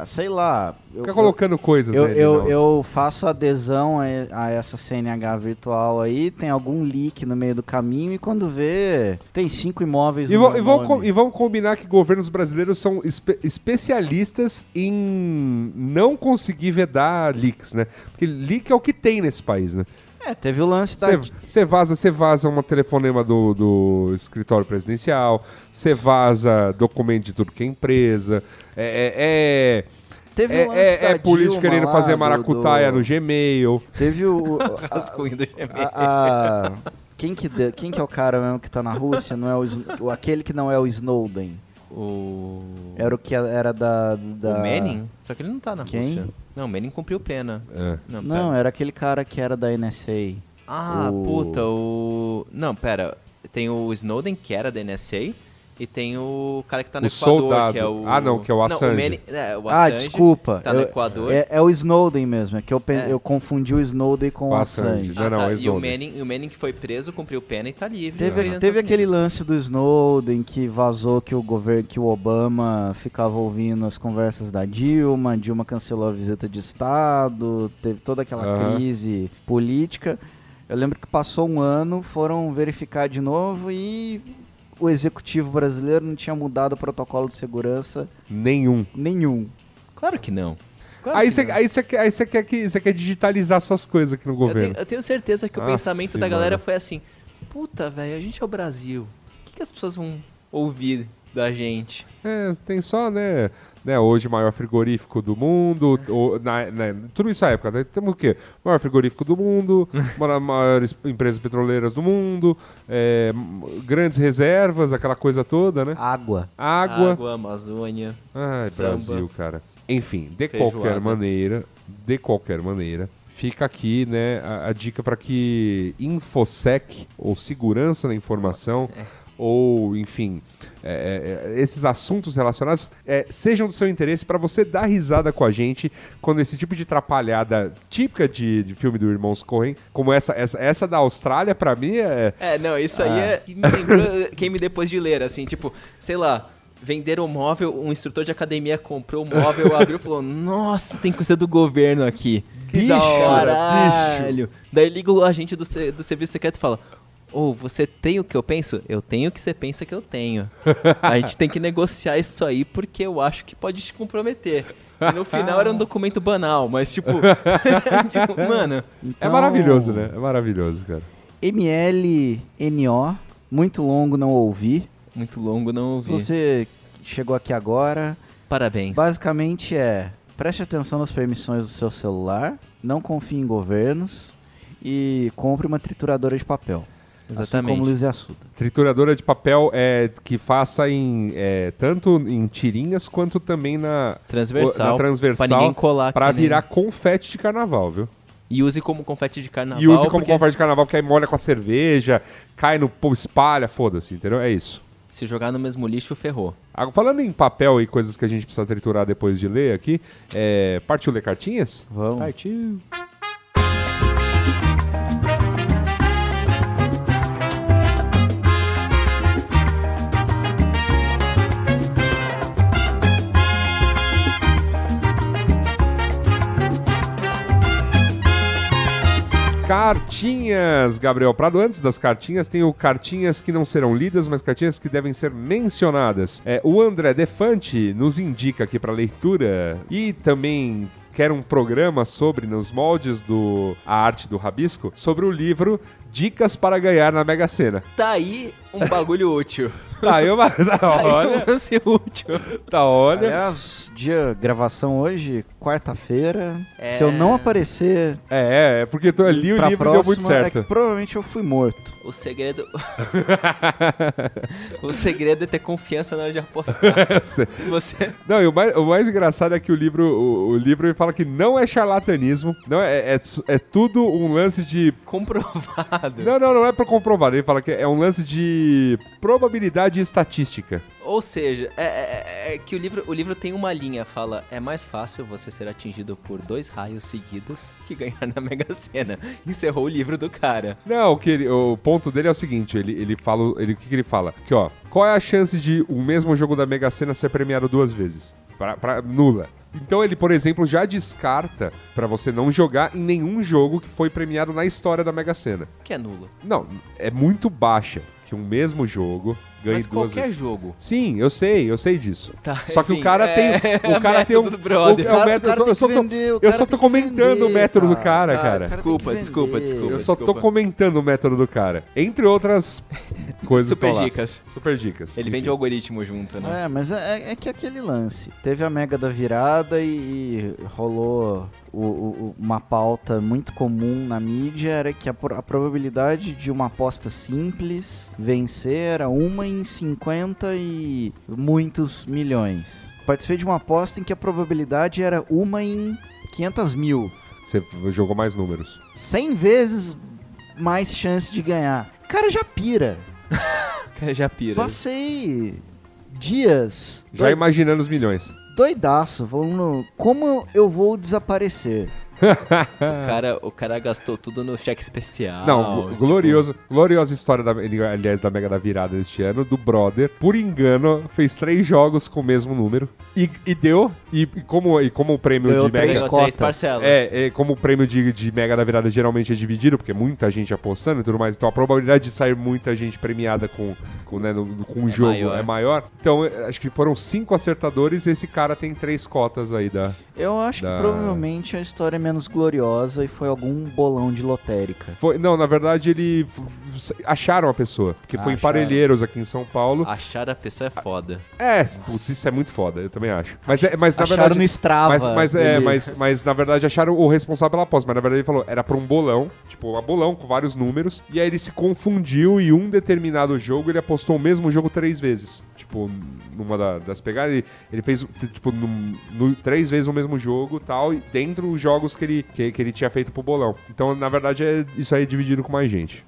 É, sei lá. Eu,
Ficar colocando coisas,
eu,
né?
eu, eu faço adesão a, a essa CNH virtual aí, tem algum leak no meio do caminho e quando vê, tem cinco imóveis
E,
no
vão- e vão e vamos combinar que governos brasileiros são espe- especialistas em não conseguir vedar leaks, né? Porque leak é o que tem nesse país, né?
É, teve o lance da...
Você vaza, você vaza um telefonema do, do escritório presidencial, você vaza documento de tudo que é empresa, é, é,
Teve
é,
o lance
é,
da
é político
Dilma
querendo
lá,
fazer maracutaia
do-
no Gmail.
Teve o... *laughs*
rascunho do Gmail.
a- a- quem, que de- quem que é o cara mesmo que tá na Rússia? Não é o, aquele que não é o Snowden.
O...
Era o que era da... da...
o Manning? Só que ele não tá na
Quem?
Rússia. Não, o Manning cumpriu pena.
É.
Não,
Não, era aquele cara que era da NSA.
Ah,
o-
puta, o... Não, pera. Tem o Snowden, que era da NSA, e tem o cara que tá no
O
Equador,
soldado.
que é o...
Ah, não, que é o
Não,
Assange.
Manning- é, o
Ah,
Assange
desculpa.
Tá no
eu-
Equador.
É, é o Snowden mesmo, é que eu, pen-
É.
eu confundi o Snowden com o
Assange.
Assange.
Não,
Ah,
não,
tá.
é
E o
Snowden.
Manning, e o Manning que foi preso, cumpriu pena e tá livre.
Teve, teve aquele
Unidos.
lance do Snowden que vazou que o governo, que o Obama ficava ouvindo as conversas da Dilma, a Dilma cancelou a visita de Estado, teve toda aquela
Aham.
crise política. Eu lembro que passou um ano, foram verificar de novo e o executivo brasileiro não tinha mudado o protocolo de segurança
Nenhum.
nenhum.
Claro que não. Claro
Aí
que
você aí quer, aí quer, que- você quer digitalizar suas coisas aqui no
Eu
governo.
tenho, eu tenho certeza que o
Aff,
pensamento da galera
mano.
foi assim: puta, velho, a gente é o Brasil. O que, que as pessoas vão ouvir da gente?
É, tem só, né, né, hoje o maior frigorífico do mundo, o- na- né, tudo isso é época, né? Temos o quê? O maior frigorífico do mundo, *laughs* uma das maiores empresas petroleiras do mundo, é, grandes reservas, aquela coisa toda, né?
Água.
Água.
Água, Amazônia.
Ai,
Samba.
Brasil, cara. Enfim, de
Feijoada.
qualquer maneira, de qualquer maneira, fica aqui, né, a, a dica para que InfoSec, ou segurança da informação, ou, enfim, é, é, esses assuntos relacionados é, sejam do seu interesse para você dar risada com a gente quando esse tipo de atrapalhada típica de, de filme do Irmãos Coen, como essa, essa, essa da Austrália, para mim é...
É, não, isso aí
Ah.
é. que Me lembrou *laughs* quem me depois de ler, assim, tipo, sei lá. Venderam o móvel, um instrutor de academia comprou o móvel, abriu e falou: Nossa, tem coisa do governo aqui.
Que hora,
caralho. Daí liga o agente do, do serviço secreto e fala: Ô, você tem o que eu penso? Eu tenho o que você pensa que eu tenho. *laughs* A gente tem que negociar isso aí porque eu acho que pode te comprometer. E no final era um documento banal, mas tipo. *laughs* tipo, mano.
É
Então,
maravilhoso, né? É maravilhoso, cara.
MLNO, muito longo não ouvi.
Muito longo, não ouvi.
você chegou aqui agora,
Parabéns.
basicamente é preste atenção nas permissões do seu celular, não confie em governos e compre uma trituradora de papel. Assim
Exatamente.
como Luiz e Assuda.
Trituradora de papel é que faça em é, tanto em tirinhas quanto também na
Transversal.
na transversal
Pra ninguém colar.
pra
que nem-
virar confete de carnaval, viu?
E use como confete de carnaval.
e use como
porque
confete de carnaval que aí molha com a cerveja, cai no pô, espalha, foda-se, entendeu? É isso.
Se jogar no mesmo lixo, ferrou.
Agora, falando em papel e coisas que a gente precisa triturar depois de ler aqui, é, partiu ler cartinhas?
Vamos.
Partiu. Cartinhas, Gabriel Prado. Antes das cartinhas, tem o cartinhas que não serão lidas, mas cartinhas que devem ser mencionadas. É, o André Defante nos indica aqui para leitura e também quer um programa sobre, nos moldes do A Arte do Rabisco, sobre o livro Dicas para ganhar na Mega Sena.
Tá aí um bagulho útil.
Tá, eu, *laughs* tá,
Tá
olha,
lance útil.
tá, olha.
Aliás, dia gravação hoje, quarta-feira.
É.
Se eu não aparecer
É, é, porque eu li o livro e
próxima,
deu muito
é
certo.
que provavelmente eu fui morto.
O segredo. *laughs* o segredo é ter confiança na hora de apostar. *laughs* Você.
Não, e o mais, o mais engraçado é que o livro, o, o livro fala que não é charlatanismo, não é, é, é tudo um lance de
Comprovado.
Não, não, não é pra comprovar. Ele fala que é um lance de probabilidade estatística.
Ou seja, é, é- é que o livro, o livro tem uma linha, fala, é mais fácil você ser atingido por dois raios seguidos que ganhar na Mega Sena. *laughs* Encerrou o livro do cara.
Não, o, que ele- o ponto dele é o seguinte: ele, ele fala. Ele, o que, que ele fala? Que, ó, qual é a chance de o mesmo jogo da Mega Sena ser premiado duas vezes? Pra, pra- nula. Então ele, por exemplo, já descarta pra você não jogar em nenhum jogo que foi premiado na história da Mega Sena.
Que é nulo.
Não, é muito baixa que um mesmo jogo ganhe
Mas
duas
qualquer
vezes.
jogo.
Sim, eu sei, eu sei disso. *laughs*
Tá,
Só que
enfim,
o cara
é-
tem.
é
O cara tem um.
método do brother.
o- é
O
o método-
o
eu só tô,
vender, o
eu só tô comentando o
vender,
método do
cara.
cara,
Cara,
cara.
cara,
Desculpa, desculpa, desculpa.
Eu só tô
desculpa.
comentando o método do cara. Entre outras *laughs* coisas
Super dicas.
Super dicas.
Ele
Enfim.
vende o algoritmo junto, né?
É, mas é, é que aquele lance. Teve a mega da virada e, e rolou o- o- uma pauta muito comum na mídia, era que a, a probabilidade de uma aposta simples vencer era uma em 50 e muitos milhões. Participei de uma aposta em que a probabilidade era uma em 500 mil.
Você jogou mais números.
100 vezes mais chance de ganhar. Cara, já pira. *laughs*
Já pira.
Passei dias
Já
doi-
imaginando os milhões.
Doidaço, falando como eu vou desaparecer.
O cara, o cara gastou tudo no cheque especial.
Não,
tipo,
glorioso, gloriosa história, da, aliás, da Mega da Virada deste ano, do Brother. Por engano, fez três jogos com o mesmo número. E, e deu. E, e como, e como o prêmio
Ganhou
de Mega.
três
Ganhou
cotas.
três parcelas.
É, é, como o prêmio de, de Mega da Virada geralmente é dividido, porque muita gente apostando e tudo mais, então a probabilidade de sair muita gente premiada com, com, né, no- com o jogo
maior.
é maior. Então, é, acho que foram cinco acertadores e esse cara tem três cotas aí da.
Eu acho
Da-
que provavelmente a história é menos gloriosa e foi algum bolão de lotérica.
Foi, não, na verdade, ele. Acharam a pessoa, porque foi em
Acharam.
Parelheiros aqui em São Paulo.
Achar a pessoa é foda.
É, putz, isso é muito foda, eu também acho. Mas, é, mas na
Acharam
verdade.
no Strava.
Mas, mas, é, mas, mas na verdade acharam o responsável pela aposta. Mas na verdade ele falou, era pra um bolão, tipo, um bolão com vários números. E aí ele se confundiu e um determinado jogo ele apostou o mesmo jogo três vezes. Tipo, numa da- das pegadas, ele, ele fez, tipo, num- no- três vezes o mesmo jogo tal, e dentro os jogos que ele, que, que ele tinha feito pro bolão. Então, na verdade, é, isso aí é dividido com mais gente.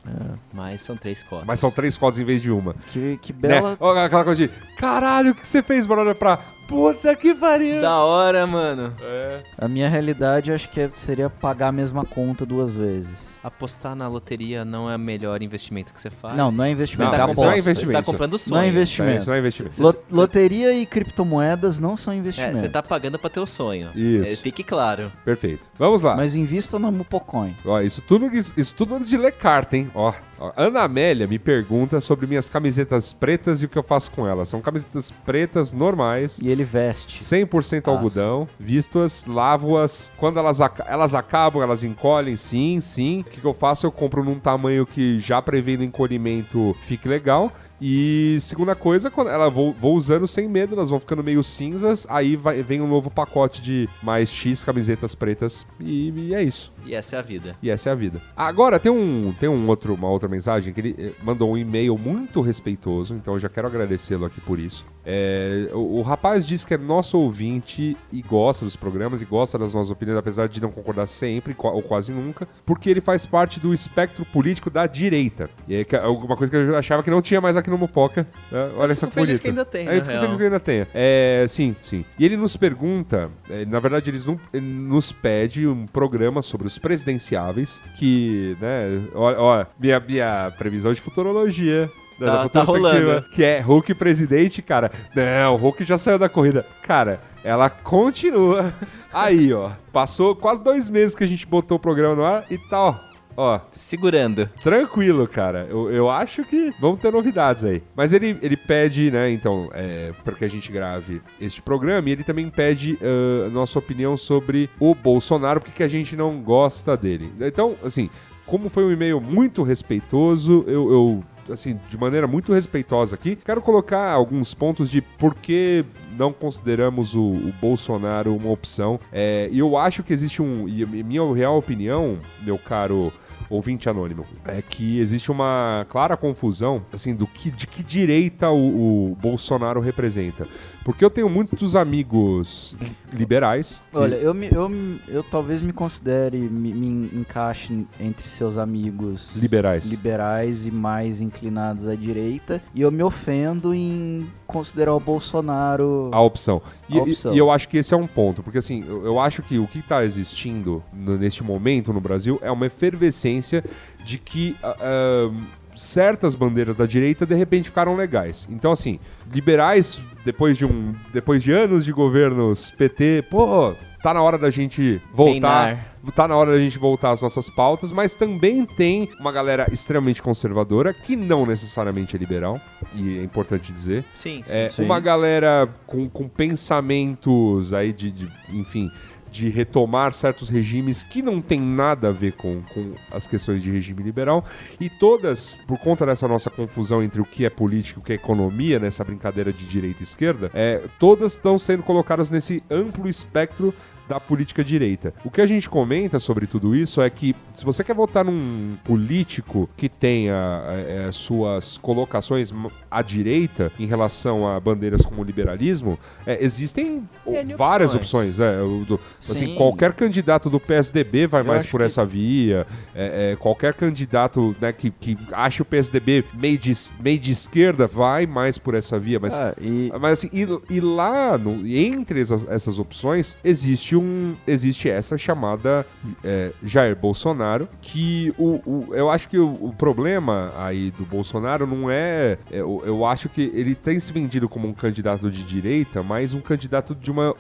Mas são três cotas.
Mas são três cotas em vez de uma.
Que, que
Né?
bela.
Ó, Aquela coisa de, caralho, o que você fez, brother, pra... Puta que pariu!
Da hora, mano.
É.
A minha realidade acho que é- seria pagar a mesma conta duas vezes.
Apostar na loteria não é o melhor investimento que você faz.
Não, não é
Você
investimento, é
tá
aposta.
não é
comprando,
investimento,
Você tá comprando sonho.
Não é
É,
investimento.
isso não é investimento.
Cê-
loteria e criptomoedas não são
É,
investimento.
você tá pagando pra ter o sonho.
Isso.
É, fique claro.
Perfeito. Vamos lá.
Mas invista no Mupocoin.
Ó, isso tudo, isso tudo antes de ler carta, hein? Ó, Ana Amélia me pergunta sobre minhas camisetas pretas e o que eu faço com elas. São camisetas pretas normais,
E ele veste.
100% algodão, visto-as, lavo-as. Quando elas, aca- elas acabam, elas encolhem, sim, sim. O que, que eu faço? Eu compro num tamanho que já prevendo encolhimento fique legal. E segunda coisa, quando ela vou, vou usando sem medo, elas vão ficando meio cinzas. Aí vai, vem um novo pacote de mais X camisetas pretas. E, e é isso.
E essa é a vida.
E essa é a vida. Agora, tem, um, tem um outro, uma outra mensagem que ele eh, mandou um e-mail muito respeitoso, então eu já quero agradecê-lo aqui por isso. É, o, o rapaz diz que é nosso ouvinte e gosta dos programas e gosta das nossas opiniões, apesar de não concordar sempre ou quase nunca, porque ele faz parte do espectro político da direita. E é que- alguma coisa que eu achava que não tinha mais aqui no Mupoca. né? Olha só
fico
que
feliz
bonito.
que ainda tem,
É, eu fico
real.
feliz que ainda tenha. É, sim, sim. E ele nos pergunta, é, na verdade, eles não- ele nos pede um programa sobre os presidenciáveis, que, né, ó, minha, minha previsão de futurologia.
Tá-
da
tá
perspectiva,
rolando.
Que é Hulk presidente, cara. Não, o Hulk já saiu da corrida. Cara, ela continua. *laughs* Aí, ó. Passou quase dois meses que a gente botou o programa no ar e tal. Ó,
Segurando.
Tranquilo, cara. Eu, eu acho que vão ter novidades aí. Mas ele, ele pede, né, então, é, para que a gente grave este programa, e ele também pede ah, nossa opinião sobre o Bolsonaro, porque que a gente não gosta dele. Então, assim, como foi um e-mail muito respeitoso, eu, eu assim, de maneira muito respeitosa aqui, quero colocar alguns pontos de por que não consideramos o, o Bolsonaro uma opção. É, e eu acho que existe um. E minha real opinião, meu caro ouvinte anônimo, é que existe uma clara confusão, assim, do que, de que direita o, o Bolsonaro representa. Porque eu tenho muitos amigos li- liberais.
Olha, eu, me, eu, eu talvez me considere, me, me encaixe entre seus amigos
liberais.
liberais e mais inclinados à direita, e eu me ofendo em considerar o Bolsonaro.
a opção. E,
A opção.
e- e eu acho que esse é um ponto, porque assim, eu, eu acho que o que está existindo neste momento no Brasil é uma efervescência de que ah, ah, certas bandeiras da direita de repente ficaram legais. Então assim, liberais depois de um depois de anos de governos PT, pô, tá na hora da gente voltar tá na hora da gente voltar às nossas pautas, mas também tem uma galera extremamente conservadora, que não necessariamente é liberal, e é importante dizer.
Sim, sim.
É,
sim.
uma galera com, com pensamentos aí de, de- enfim, de retomar certos regimes que não tem nada a ver com, com as questões de regime liberal. E todas, por conta dessa nossa confusão entre o que é política e o que é economia, nessa brincadeira de direita e esquerda, é, todas estão sendo colocadas nesse amplo espectro da política direita. O que a gente comenta sobre tudo isso é que se você quer votar num político que tenha é, é, suas colocações à direita em relação a bandeiras como o liberalismo, é, existem várias
opções.
opções. é, o do- assim,
Sim.
qualquer candidato do PSDB vai
Eu
mais por
que-
essa via. é, é, qualquer candidato né, que, que acha o PSDB meio de, meio de esquerda vai mais por essa via. Mas
Ah, e,
mas assim, e, e lá, no- entre essas, essas opções, existe um. Existe essa chamada é, Jair Bolsonaro, que o, o- eu acho que o, o problema aí do Bolsonaro não é. é, Eu, eu acho que ele tem se vendido como um candidato de direita, mas um candidato de uma.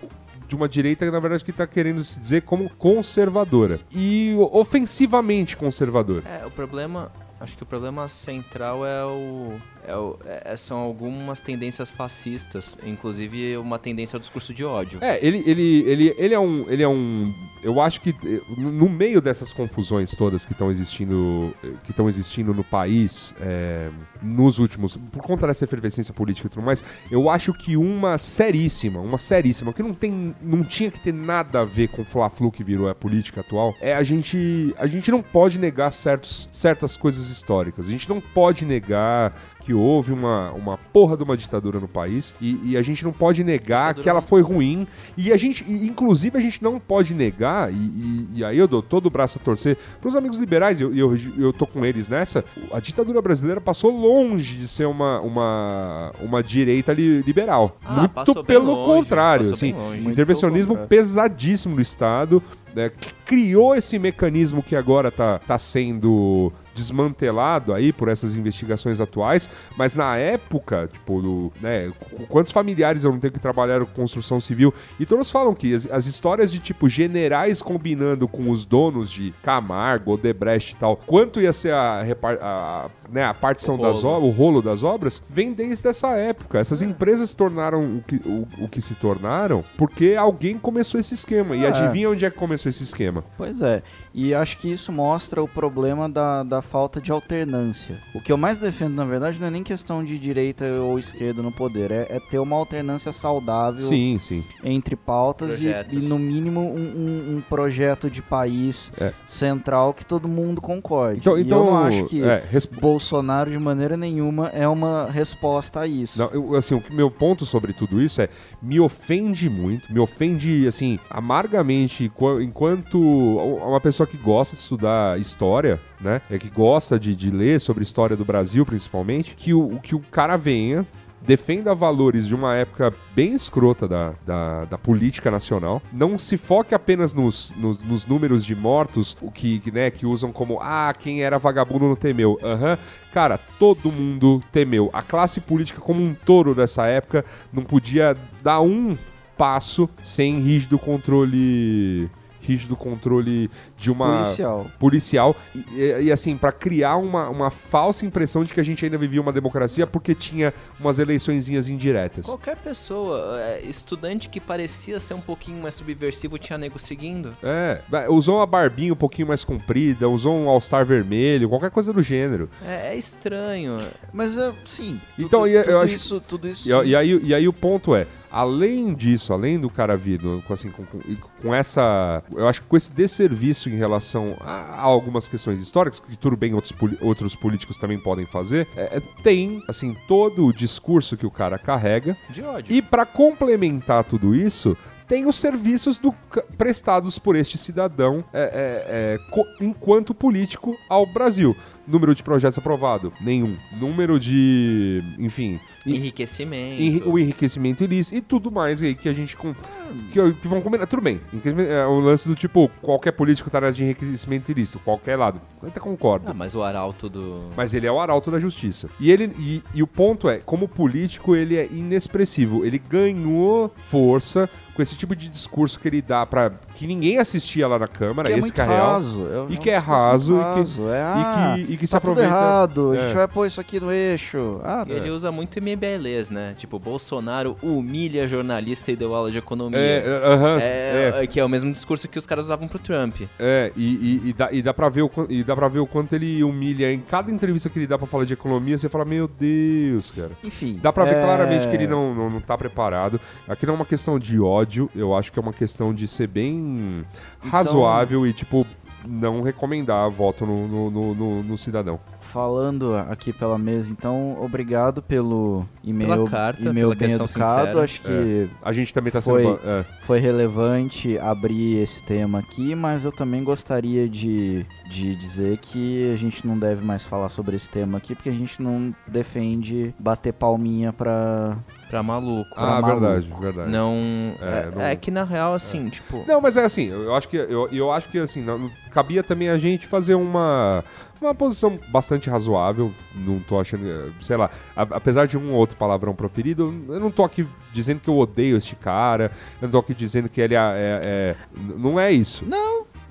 De uma direita, na verdade, que está querendo se dizer como conservadora. E ofensivamente conservador.
É, o problema. Acho que o problema central é o. é o- é- são algumas tendências fascistas, inclusive uma tendência ao discurso de ódio.
É, ele, ele, ele, ele é um. Ele é um. Eu acho que eh, no meio dessas confusões todas que estão existindo. eh, Que estão existindo no país eh, nos últimos. Por conta dessa efervescência política e tudo mais, eu acho que uma seríssima, uma seríssima, que não tem. não tinha que ter nada a ver com o Fla-Flu que virou a política atual, é a gente. A gente não pode negar certos, certas coisas históricas. A gente não pode negar que houve uma, uma porra de uma ditadura no país e, e a gente não pode negar
Ditadura
que ela foi ruim. E a gente, e, inclusive a gente não pode negar e, e- e aí eu dou todo o braço a torcer pros amigos liberais, e eu, eu, eu tô com eles nessa, a ditadura brasileira passou longe de ser uma, uma, uma direita li- liberal,
Ah,
muito pelo
longe,
contrário, assim, intervencionismo
contrário.
pesadíssimo do Estado, né, que criou esse mecanismo que agora tá, tá sendo desmantelado aí por essas investigações atuais, mas na época, tipo, do, né, qu- quantos familiares eu não tenho que trabalhar com construção civil, e todos falam que as, as histórias de, tipo, generais combinando com os donos de Camargo, Odebrecht e tal, quanto ia ser a, repar- a, né, a partição
O
das
rolo.
obras, o rolo das obras, vem desde essa época. Essas empresas se tornaram o que, o, o que se tornaram porque alguém começou esse esquema. E
É.
adivinha onde é que começou esse esquema?
Pois é, e acho que isso mostra o problema da, da falta de alternância. O que eu mais defendo, na verdade, não é nem questão de direita ou esquerda no poder, é, é ter uma alternância saudável
Sim, sim.
entre pautas e, e, no mínimo, um, um- um projeto de país
É.
central que todo mundo concorde.
Então,
e
então
eu não acho que
é, res-
Bolsonaro, de maneira nenhuma, é uma resposta a isso.
Não, eu, assim, o que- meu ponto sobre tudo isso é me ofende muito, me ofende assim amargamente qua- enquanto uma pessoa que gosta de estudar história, né, é que gosta de, de ler sobre história do Brasil principalmente, que o que o cara venha defenda valores de uma época bem escrota da, da, da política nacional, não se foque apenas nos, nos, nos números de mortos, o que, né, que usam como, ah, quem era vagabundo não temeu. Aham, cara, todo mundo temeu. A classe política como um touro dessa época não podia dar um passo sem rígido controle rígido controle de uma
Policial.
policial e, e- assim para criar uma, uma falsa impressão de que a gente ainda vivia uma democracia porque tinha umas eleiçõezinhas indiretas.
Qualquer pessoa, é, estudante que parecia ser um pouquinho mais subversivo, tinha nego seguindo.
É, usou uma barbinha um pouquinho mais comprida, usou um All-Star vermelho, qualquer coisa do gênero.
É, é estranho.
Mas é, sim.
Então,
tudo,
e eu
tudo
acho-
isso, tudo isso.
E, e aí, e aí o ponto é, além disso, além do cara vir assim, com, com- com essa. Eu acho que com esse desserviço em relação a, a algumas questões históricas, que tudo bem outros, outros políticos também podem fazer, é, é, tem, assim, todo o discurso que o cara carrega.
De ódio.
E para complementar tudo isso. Tem os serviços do prestados por este cidadão é, é, é, co- enquanto político ao Brasil. Número de projetos aprovado? Nenhum. Número de. Enfim. E-
Enriquecimento.
enri- o enriquecimento ilícito e tudo mais aí que a gente com, que, que vão combinar. Tudo bem. É o lance do tipo, qualquer político tá de enriquecimento ilícito, qualquer lado. Eu até concordo.
Ah, mas o arauto do...
Mas ele é o arauto da justiça. E ele e, e o ponto é, como político, ele é inexpressivo. Ele ganhou força com esse tipo de discurso que ele dá pra que ninguém assistia lá na Câmara,
que é
esse
muito
que é real.
raso. É,
E
um
que é raso
muito
e que-
raso. É,
e
ah,
que- e que se
tá tudo
aproveita-
errado, a
É.
gente vai pôr isso aqui no eixo. Ah,
Ele usa muito MBLs, né? Tipo, Bolsonaro humilha jornalista e deu aula de economia.
É, é, aham,
É,
é.
Que é o mesmo discurso que os caras usavam pro Trump.
É, e, e, e dá, e, dá pra ver o, e dá pra ver o quanto ele humilha em cada entrevista que ele dá pra falar de economia, você fala, meu Deus, cara.
enfim.
Dá pra ver
é,
claramente que ele não, não, não tá preparado. Aqui não é uma questão de ódio, eu acho que é uma questão de ser bem
Então-
razoável e, tipo, não recomendar voto no, no, no- no cidadão.
Falando aqui pela mesa, então, obrigado pelo e-mail,
Pela carta,
e-mail
pela
bem
questão
educado.
sincera.
Acho que
A gente também tá
Foi.
sendo. É,
foi relevante abrir esse tema aqui, mas eu também gostaria de, de dizer que a gente não deve mais falar sobre esse tema aqui, porque a gente não defende bater palminha pra.
Pra maluco.
ah,
maluco.
verdade, verdade.
Não
É,
é,
não-
é que na real, assim, tipo...
Não, mas é assim, eu acho que eu, eu acho que assim, não- cabia também a gente fazer uma uma posição bastante razoável, não tô achando, eh, sei lá, a- apesar de um ou outro palavrão proferido, eu não tô aqui dizendo que eu odeio este cara, eu não tô aqui dizendo que ele é, é- é- não é isso.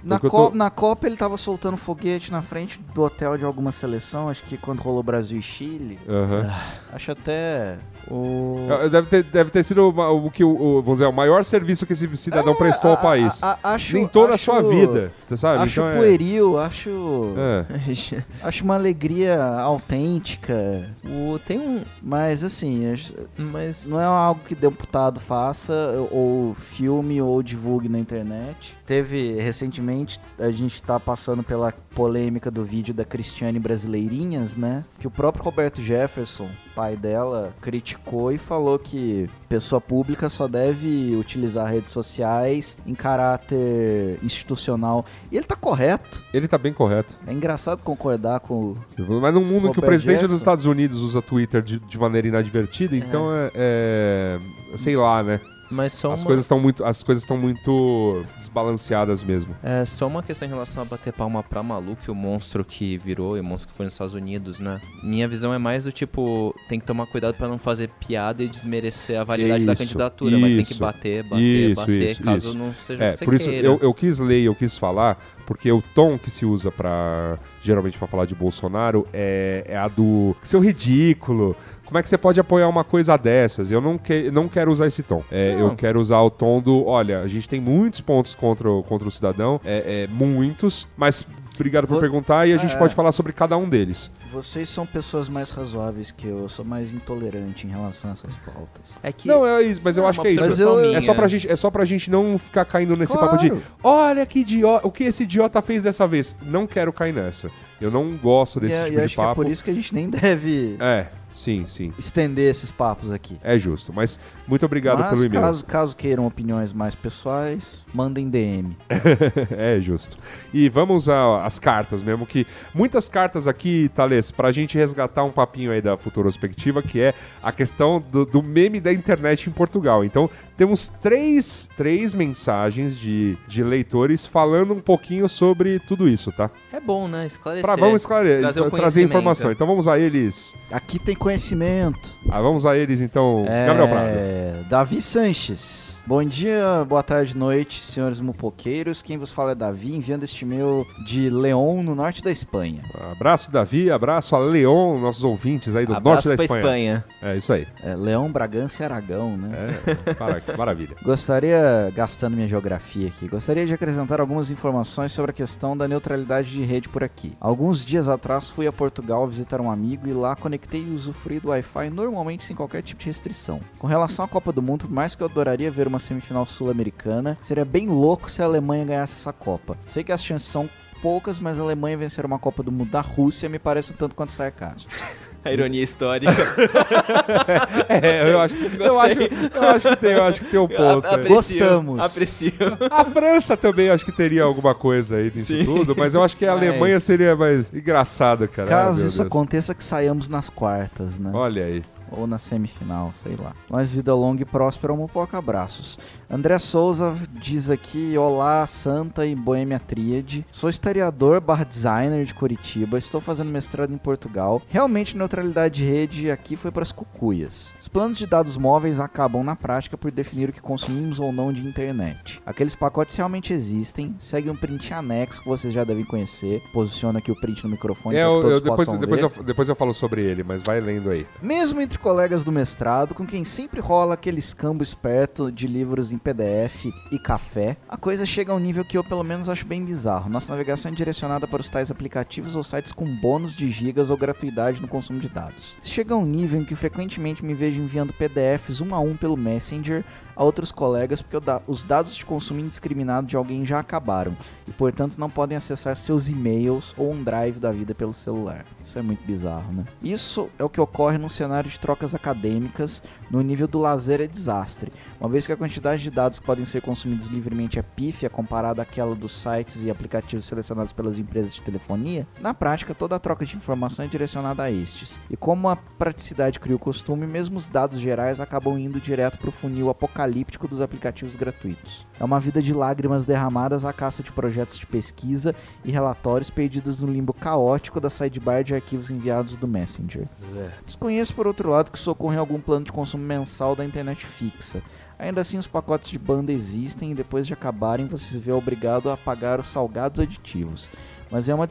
Na,
Porque eu
Co-
tô-
na Copa ele tava soltando foguete na frente do hotel de alguma seleção, acho que quando rolou Brasil e Chile.
Aham.
Acho até o.
Eh, Deve ter, deve ter sido o, o que o, o- vamos dizer, o maior serviço que esse cidadão prestou ao
É, A-
país.
a- a- acho,
Nem toda a
acho-
sua vida, você sabe?
Acho
Então é-
pueril, acho.
é. *laughs*
Acho uma alegria autêntica.
o, tem um...
Mas assim,
Mas...
não é algo que deputado faça, ou filme, ou divulgue na internet. Teve recentemente, a gente tá passando pela polêmica do vídeo da Cristiane Brasileirinhas, né? Que o próprio Roberto Jefferson, pai dela, criticou e falou que pessoa pública só deve utilizar redes sociais em caráter institucional. E ele tá correto.
Ele tá bem correto.
É engraçado concordar com o
Mas num mundo que o presidente
Jefferson.
dos Estados Unidos usa Twitter de, de maneira inadvertida, então é, é- sei lá, né?
Mas só
As
uma...
coisas estão muito, as coisas estão muito desbalanceadas mesmo.
É só uma questão em relação a bater palma pra maluco o monstro que virou e o monstro que foi nos Estados Unidos, né? Minha visão é mais do tipo, tem que tomar cuidado pra não fazer piada e desmerecer a validade da
Isso,
candidatura, mas tem que
isso.
bater, bater,
Isso,
bater,
isso,
caso
isso.
não seja o
É,
que você
por isso
queira.
eu, eu quis ler, eu quis falar, porque o tom que se usa para geralmente pra falar de Bolsonaro é, é a do seu ridículo. Como é que você pode apoiar uma coisa dessas? Eu não, que, não quero usar esse tom. É, eu quero usar o tom do, olha, a gente tem muitos pontos contra, o- contra o cidadão, é, é, muitos, mas obrigado por
Vou-
perguntar e a gente
É.
pode falar sobre cada um deles.
Vocês são pessoas mais razoáveis que eu, eu sou mais intolerante em relação a essas pautas.
É que
Não, é isso, mas eu
É
acho que é isso.
eu-.
É só, pra gente, é só pra gente não ficar caindo nesse
Claro.
papo de olha que idiota, o que esse idiota fez dessa vez. Não quero cair nessa. Eu não gosto desse
e é-
tipo
e
de
que é
papo.
por isso que a gente nem deve
É, sim, sim.
estender esses papos aqui.
É justo. Mas muito obrigado
Mas
pelo e-mail.
caso, caso queiram opiniões mais pessoais, mandem DM. *laughs*
é justo. E vamos às cartas mesmo, que muitas cartas aqui, Thales, pra gente resgatar um papinho aí da Futurospectiva, que é a questão do, do meme da internet em Portugal. Então, temos três, três mensagens de, de leitores falando um pouquinho sobre tudo isso, tá?
é bom, né? Esclarecer.
Pra, vamos esclarecer,
trazer o
trazer informação. Então vamos a eles.
Aqui tem conhecimento.
Ah, vamos a eles então.
É,
Gabriel Prado.
Davi Sanches. Bom dia, boa tarde, noite, senhores mupoqueiros. Quem vos fala é Davi, enviando este e-mail de León, no norte da Espanha.
Abraço, Davi. Abraço a Leon, nossos ouvintes aí do
Abraço
norte da Espanha.
Espanha.
É isso aí.
É, Leão, Bragança e Aragão, né?
É, mara- maravilha. *laughs*
Gostaria, gastando minha geografia aqui, gostaria de acrescentar algumas informações sobre a questão da neutralidade de rede por aqui. Alguns dias atrás fui a Portugal visitar um amigo e lá conectei e usufruí do Wi-Fi normalmente sem qualquer tipo de restrição. Com relação à Copa do Mundo, por mais que eu adoraria ver uma semifinal sul-americana, seria bem louco se a Alemanha ganhasse essa Copa. Sei que as chances são poucas, mas a Alemanha vencer uma Copa do Mundo da Rússia me parece um tanto quanto sarcástico. *laughs*
A ironia histórica. *laughs*
É, eu acho, eu acho, eu acho que tem, eu acho que tem um ponto.
A-
aí.
aprecio,
Gostamos.
Aprecio.
A França também acho que teria alguma coisa aí nisso
Sim.
tudo, mas eu acho que a
Mas- *laughs*
Alemanha seria mais engraçada, cara. Ai,
Caso
meu
isso
Deus.
aconteça, que saiamos nas quartas, né?
Olha aí.
Ou na semifinal, sei lá. Mas vida longa e próspera, um pouco abraços. André Souza diz aqui: Olá, Santa e Boêmia Tríade. Sou historiador barra designer de Curitiba. Estou fazendo mestrado em Portugal. Realmente, neutralidade de rede aqui foi para as cucuias. Os planos de dados móveis acabam na prática por definir o que consumimos ou não de internet. Aqueles pacotes realmente existem. Segue um print anexo que vocês já devem conhecer. Posiciona aqui o print no microfone
É,
para que
eu,
todos
eu- depois,
possam
depois,
ver.
eu, depois eu falo sobre ele, mas vai lendo aí.
Mesmo entre colegas do mestrado, com quem sempre rola aquele escambo esperto de livros em PDF e café, a coisa chega a um nível que eu pelo menos acho bem bizarro. Nossa navegação é direcionada para os tais aplicativos ou sites com bônus de gigas ou gratuidade no consumo de dados. Chega a um nível em que frequentemente me vejo enviando PDFs um a um pelo Messenger a outros colegas porque os dados de consumo indiscriminado de alguém já acabaram e, portanto, não podem acessar seus e-mails ou um drive da vida pelo celular. Isso é muito bizarro, né? Isso é o que ocorre num cenário de trocas acadêmicas, no nível do lazer é desastre, uma vez que a quantidade de dados que podem ser consumidos livremente é pífia comparada àquela dos sites e aplicativos selecionados pelas empresas de telefonia, na prática toda a troca de informação é direcionada a estes. E como a praticidade cria o costume, mesmo os dados gerais acabam indo direto para o funil apocalíptico dos aplicativos gratuitos. É uma vida de lágrimas derramadas à caça de projetos de pesquisa e relatórios perdidos no limbo caótico da sidebar de arquivos enviados do Messenger. Desconheço, por outro lado, que isso ocorra em algum plano de consumo mensal da internet fixa. Ainda assim, os pacotes de banda existem e depois de acabarem, você se vê obrigado a pagar os salgados aditivos. Mas é uma,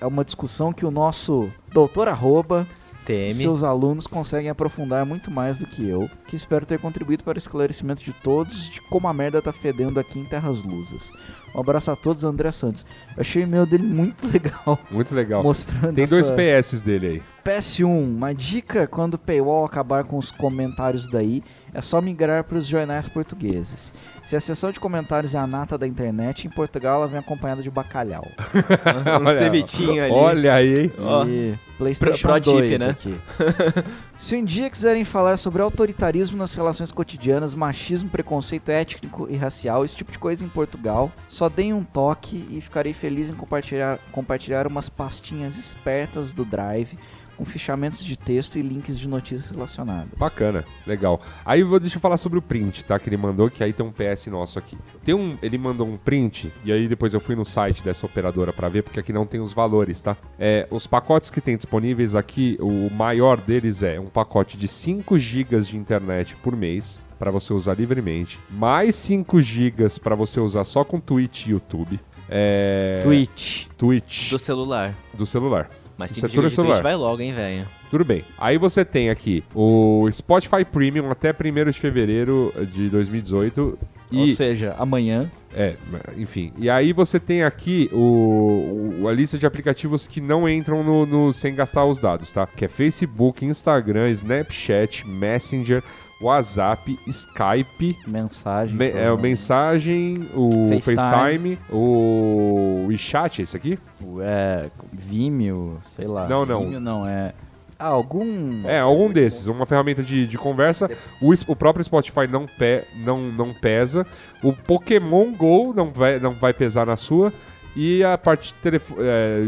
é uma discussão que o nosso doutor arroba
Teme.
seus alunos conseguem aprofundar muito mais do que eu, que espero ter contribuído para o esclarecimento de todos de como a merda tá fedendo aqui em Terras Lusas. Um abraço a todos, André Santos. Eu achei o e-mail dele muito *laughs* legal,
Muito legal.
mostrando
Tem dois PS dele aí.
PS1, uma dica quando o paywall acabar com os comentários daí, é só migrar para os jornais portugueses. Se a seção de comentários é a nata da internet, em Portugal ela vem acompanhada de bacalhau. *laughs*
Um cevitinho ali.
Olha aí, hein?
E PlayStation
pro- pro
2
tip, né?
aqui. *laughs* Se um dia quiserem falar sobre autoritarismo nas relações cotidianas, machismo, preconceito étnico e racial, esse tipo de coisa em Portugal, só deem um toque e ficarei feliz em compartilhar, compartilhar umas pastinhas espertas do Drive com fichamentos de texto e links de notícias relacionadas.
Bacana, legal. Aí vou, deixa eu falar sobre o print, tá? Que ele mandou, que aí tem um PS nosso aqui. Tem um, ele mandou um print, e aí depois eu fui no site dessa operadora pra ver, porque aqui não tem os valores, tá? É, os pacotes que tem disponíveis aqui, o maior deles é um pacote de 5 GB de internet por mês, pra você usar livremente, mais 5 GB pra você usar só com Twitch e YouTube. É,
Twitch.
Twitch
Do celular.
do celular.
Mas 5
é
GB de
celular.
Twitch vai logo, hein, velho.
Tudo bem. Aí você tem aqui o Spotify Premium até 1 de fevereiro de 2018.
Ou
E,
seja, amanhã.
é, enfim. E aí você tem aqui o, o- a lista de aplicativos que não entram no, no- sem gastar os dados, tá? Que é Facebook, Instagram, Snapchat, Messenger, WhatsApp, Skype,
Mensagem.
me- é, o mensagem, o
FaceTime.
FaceTime, o WeChat, esse aqui?
É, Vimeo, sei lá.
Não, não.
Vimeo não, é. Ah, algum.
É, algum desses, uma ferramenta de, de conversa. O, o próprio Spotify não, pe, não, não pesa. O Pokémon Go não vai, não vai pesar na sua. E a parte de telefone.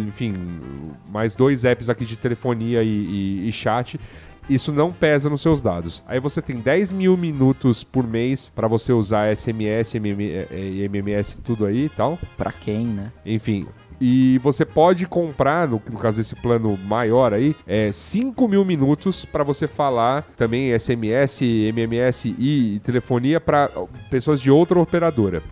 enfim, mais dois apps aqui de telefonia e, e- e chat. Isso não pesa nos seus dados. Aí você tem 10 mil minutos por mês para você usar SMS, MM, eh, eh, MMS, tudo aí e tal.
Pra quem, né?
Enfim. E você pode comprar, no, no caso desse plano maior aí, é 5 mil minutos para você falar também SMS, MMS e telefonia para pessoas de outra operadora.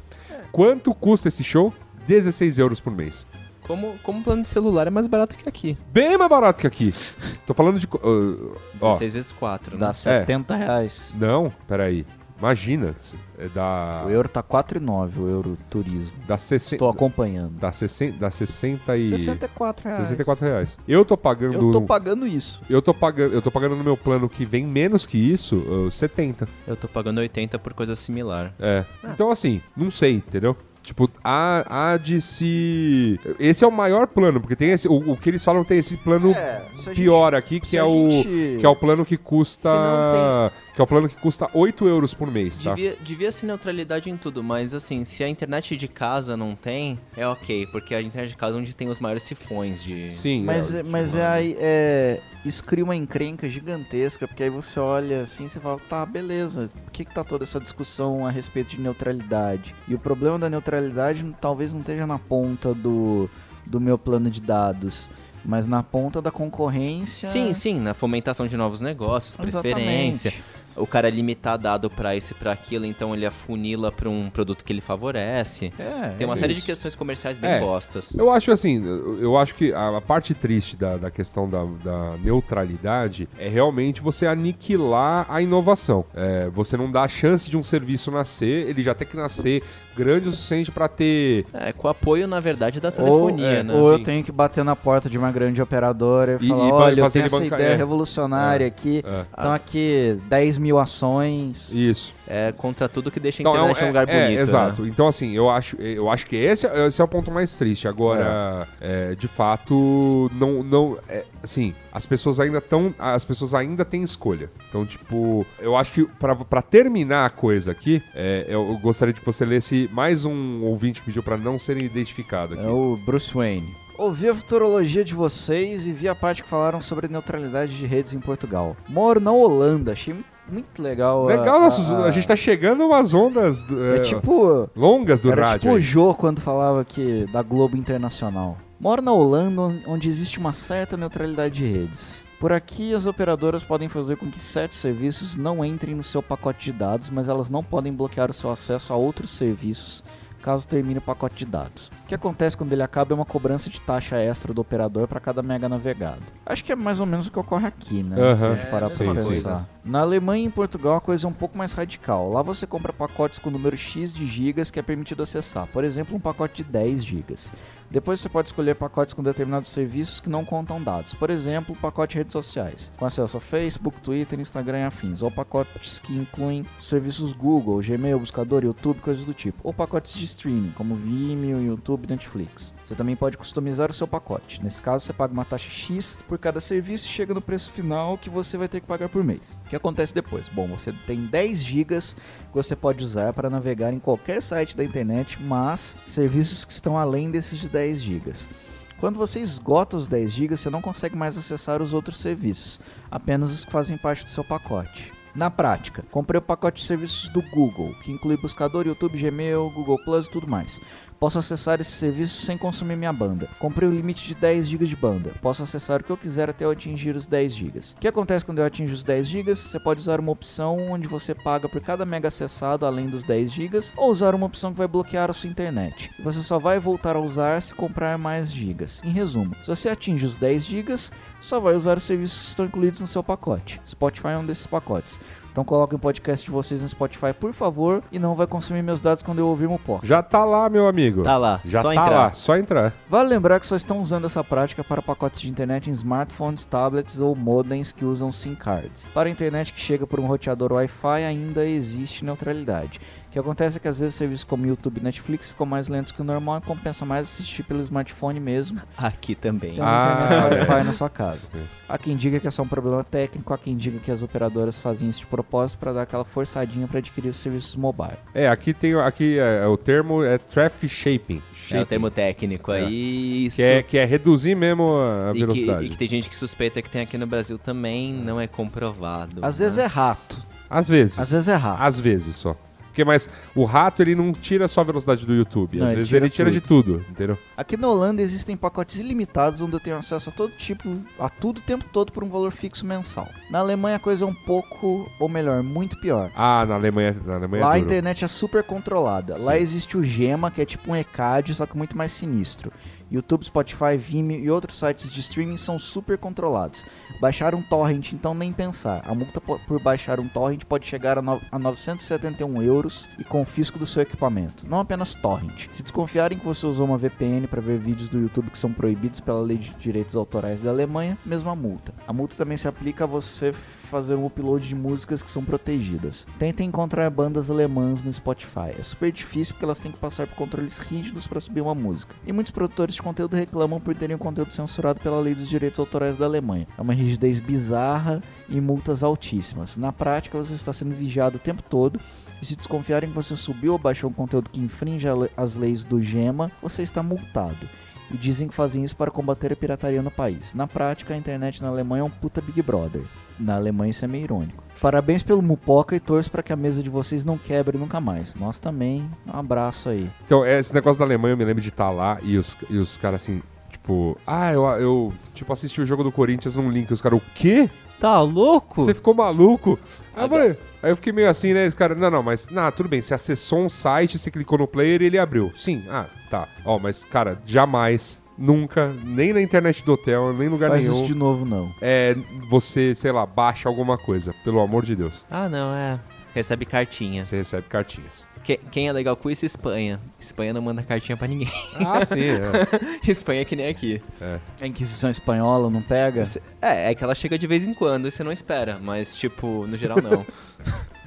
Quanto custa esse show? 16 euros por mês.
Como, como plano de celular é mais barato que aqui.
Bem mais barato que aqui. *laughs* Tô falando de. uh, ó,
16 vezes 4, né?
Dá 70 reais.
não, peraí. Imagina. É da.
O euro tá 4,9, o euro turismo.
Da 60.
Estou acompanhando.
Da 60, da 60 e.
64 reais.
64 reais. Eu tô pagando.
Eu tô pagando isso.
Eu tô pagando, eu tô pagando no meu plano que vem menos que isso, uh, 70.
Eu tô pagando 80 por coisa similar.
É. Então, assim, não sei, entendeu? Tipo, há, há de se. Esse é o maior plano, porque tem esse. O, o que eles falam tem esse plano
É,
pior aqui, que é o.
gente-
Que é o plano que custa.
Não
Que é o plano que custa 8 euros por mês, tá?
Devia, devia ser neutralidade em tudo, mas assim, se a internet de casa não tem, é ok, porque a internet de casa é onde tem os maiores sifões de.
Sim.
Mas,
é,
é, mas é aí, é, isso cria uma encrenca gigantesca, porque aí você olha assim e você fala, tá, beleza, por que, que tá toda essa discussão a respeito de neutralidade? E o problema da neutralidade talvez não esteja na ponta do, do meu plano de dados, mas na ponta da concorrência.
Sim, sim, na fomentação de novos negócios,
Exatamente.
preferência. O cara limitar dado pra isso e pra aquilo, então ele afunila pra um produto que ele favorece.
É,
Tem uma
sim.
série de questões comerciais bem
É.
bostas.
Eu acho assim, eu eu acho que a, a parte triste da, da questão da, da neutralidade é realmente você aniquilar a inovação. É, você não dá a chance de um serviço nascer, ele já tem que nascer grande o suficiente para ter.
É, com apoio, na verdade, da
Ou,
telefonia,
é,
né?
ou eu
Sim.
tenho que bater na porta de uma grande operadora e,
E-
falar,
e
olha, eu tenho essa
bancar-
ideia
é.
revolucionária
É.
aqui,
É.
estão aqui 10 mil ações.
Isso.
É contra tudo que deixa a
Então,
internet
é
um lugar
é,
bonito.
exato.
né?
Então, assim, eu acho, eu acho que esse, é- esse é o ponto mais triste. Agora, é, de fato, não. não é, assim, as pessoas ainda estão. As pessoas ainda têm escolha. Então, tipo, eu acho que pra, pra terminar a coisa aqui, é, eu gostaria de que você lesse mais um ouvinte que pediu pra não ser identificado aqui.
É o Bruce Wayne. Ouvi a futurologia de vocês e vi a parte que falaram sobre neutralidade de redes em Portugal. Moro na Holanda, achei muito legal. a-
Legal, nossos- a,
a,
gente tá chegando a umas ondas
É
é,
tipo.
longas do
era
rádio.
tipo o
aí.
Jô quando falava que da Globo Internacional. Moro na Holanda, on- onde existe uma certa neutralidade de redes. Por aqui, as operadoras podem fazer com que certos serviços não entrem no seu pacote de dados, mas elas não podem bloquear o seu acesso a outros serviços caso termine o pacote de dados. O que acontece quando ele acaba é uma cobrança de taxa extra do operador para cada mega navegado. Acho que é mais ou menos o que ocorre aqui, né?
Aham.
Se a gente parar
É,
pra
mesma
pensar.
coisa.
Na Alemanha e em Portugal a coisa é um pouco mais radical. Lá você compra pacotes com número X de gigas que é permitido acessar. Por exemplo, um pacote de 10 gigas. Depois você pode escolher pacotes com determinados serviços que não contam dados. Por exemplo, pacote redes sociais, com acesso a Facebook, Twitter, Instagram e afins. Ou pacotes que incluem serviços Google, Gmail, buscador, YouTube, coisas do tipo. Ou pacotes de streaming, como Vimeo, YouTube Netflix. Você também pode customizar o seu pacote. Nesse caso, você paga uma taxa X por cada serviço e chega no preço final que você vai ter que pagar por mês. O que acontece depois? Bom, você tem 10 gigas que você pode usar para navegar em qualquer site da internet, mas serviços que estão além desses de 10 gigas. Quando você esgota os 10 GB, você não consegue mais acessar os outros serviços, apenas os que fazem parte do seu pacote. Na prática, comprei o pacote de serviços do Google, que inclui buscador, YouTube, Gmail, Google Plus e tudo mais. Posso acessar esses serviços sem consumir minha banda. Comprei o limite de 10 GB de banda. Posso acessar o que eu quiser até eu atingir os 10 GB. O que acontece quando eu atingo os 10 GB? Você pode usar uma opção onde você paga por cada mega acessado além dos 10 GB, ou usar uma opção que vai bloquear a sua internet. Você só vai voltar a usar se comprar mais gigas. Em resumo, se você atinge os 10 GB, só vai usar os serviços que estão incluídos no seu pacote. Spotify é um desses pacotes. Então coloquem o podcast de vocês no Spotify, por favor, e não vai consumir meus dados quando eu ouvir meu pó.
Já tá lá, meu amigo.
Tá lá,
Já
só
tá
entrar.
lá, só entrar.
Vale lembrar que só estão usando essa prática para pacotes de internet em smartphones, tablets ou modems que usam SIM cards. Para a internet que chega por um roteador Wi-Fi ainda existe neutralidade. O que acontece é que às vezes serviços como YouTube e Netflix ficam mais lentos que o normal e compensa mais assistir pelo smartphone mesmo. *laughs*
Aqui também.
Tem
Ah, é.
Wi-Fi na sua casa. *laughs* Há quem diga que é só um problema técnico, há quem diga que as operadoras fazem isso de propósito para dar aquela forçadinha para adquirir os serviços mobile.
É, aqui tem aqui é, o termo é traffic shaping.
É o
Shaping,
termo técnico
É.
aí. Isso.
que é que é reduzir mesmo a
e, que,
velocidade.
e que tem gente que suspeita que tem aqui no Brasil também, não é comprovado.
Às vezes é
mas-
rato,
Às vezes.
às vezes é rato.
Às vezes só. Porque, mas o rato, ele não tira só a velocidade do YouTube.
Não,
Às
ele
vezes
tira
ele tira de tudo, entendeu?
Aqui na Holanda existem pacotes ilimitados onde eu tenho acesso a todo tipo, a tudo o tempo todo por um valor fixo mensal. Na Alemanha a coisa é um pouco, ou melhor, muito pior.
Ah, na Alemanha, na Alemanha
Lá a
é duro.
internet é super controlada. Lá
Sim.
existe o Gema, que é tipo um ECAD, só que muito mais sinistro. YouTube, Spotify, Vimeo e outros sites de streaming são super controlados. Baixar um torrent, então nem pensar. A multa po- por baixar um torrent pode chegar a, no a 971 euros e confisco do seu equipamento. Não apenas torrent. Se desconfiarem que você usou uma VPN para ver vídeos do YouTube que são proibidos pela lei de direitos autorais da Alemanha, mesma multa. A multa também se aplica a você fazer um upload de músicas que são protegidas. Tentem encontrar bandas alemãs no Spotify. É super difícil porque elas têm que passar por controles rígidos para subir uma música. E muitos produtores de conteúdo reclamam por terem o conteúdo censurado pela lei dos direitos autorais da Alemanha. É uma rigidez bizarra e multas altíssimas. Na prática, você está sendo vigiado o tempo todo. E se desconfiarem que você subiu ou baixou um conteúdo que infringe as leis do GEMA, você está multado. E dizem que fazem isso para combater a pirataria no país. Na prática, a internet na Alemanha é um puta Big Brother. Na Alemanha isso é meio irônico. Parabéns pelo Mupoca e torço para que a mesa de vocês não quebre nunca mais. Nós também. Um abraço aí.
Então, esse negócio da Alemanha, eu me lembro de estar lá e os, e os caras assim, tipo, ah, eu, eu tipo, assisti o jogo do Corinthians num link. Os caras, o quê?
Tá louco?
Você ficou maluco? Aí eu falei, aí eu fiquei meio assim, né? Esse cara, não, não, mas, não, tudo bem, você acessou um site, você clicou no player e ele abriu. Sim, ah, tá. Ó, mas, cara, jamais, nunca, nem na internet do hotel, nem em lugar
Faz
nenhum,
isso de novo, não.
é, você, sei lá, baixa alguma coisa, pelo amor de Deus.
Ah, não, é. Recebe cartinha.
Você recebe cartinhas.
Que- quem é legal com isso? Espanha. Espanha não manda cartinha pra ninguém.
Ah, sim, é. *laughs*
Espanha é que nem aqui.
A Inquisição Espanhola não pega?
É, é que ela chega de vez em quando e você não espera, mas, tipo, no geral não. *laughs*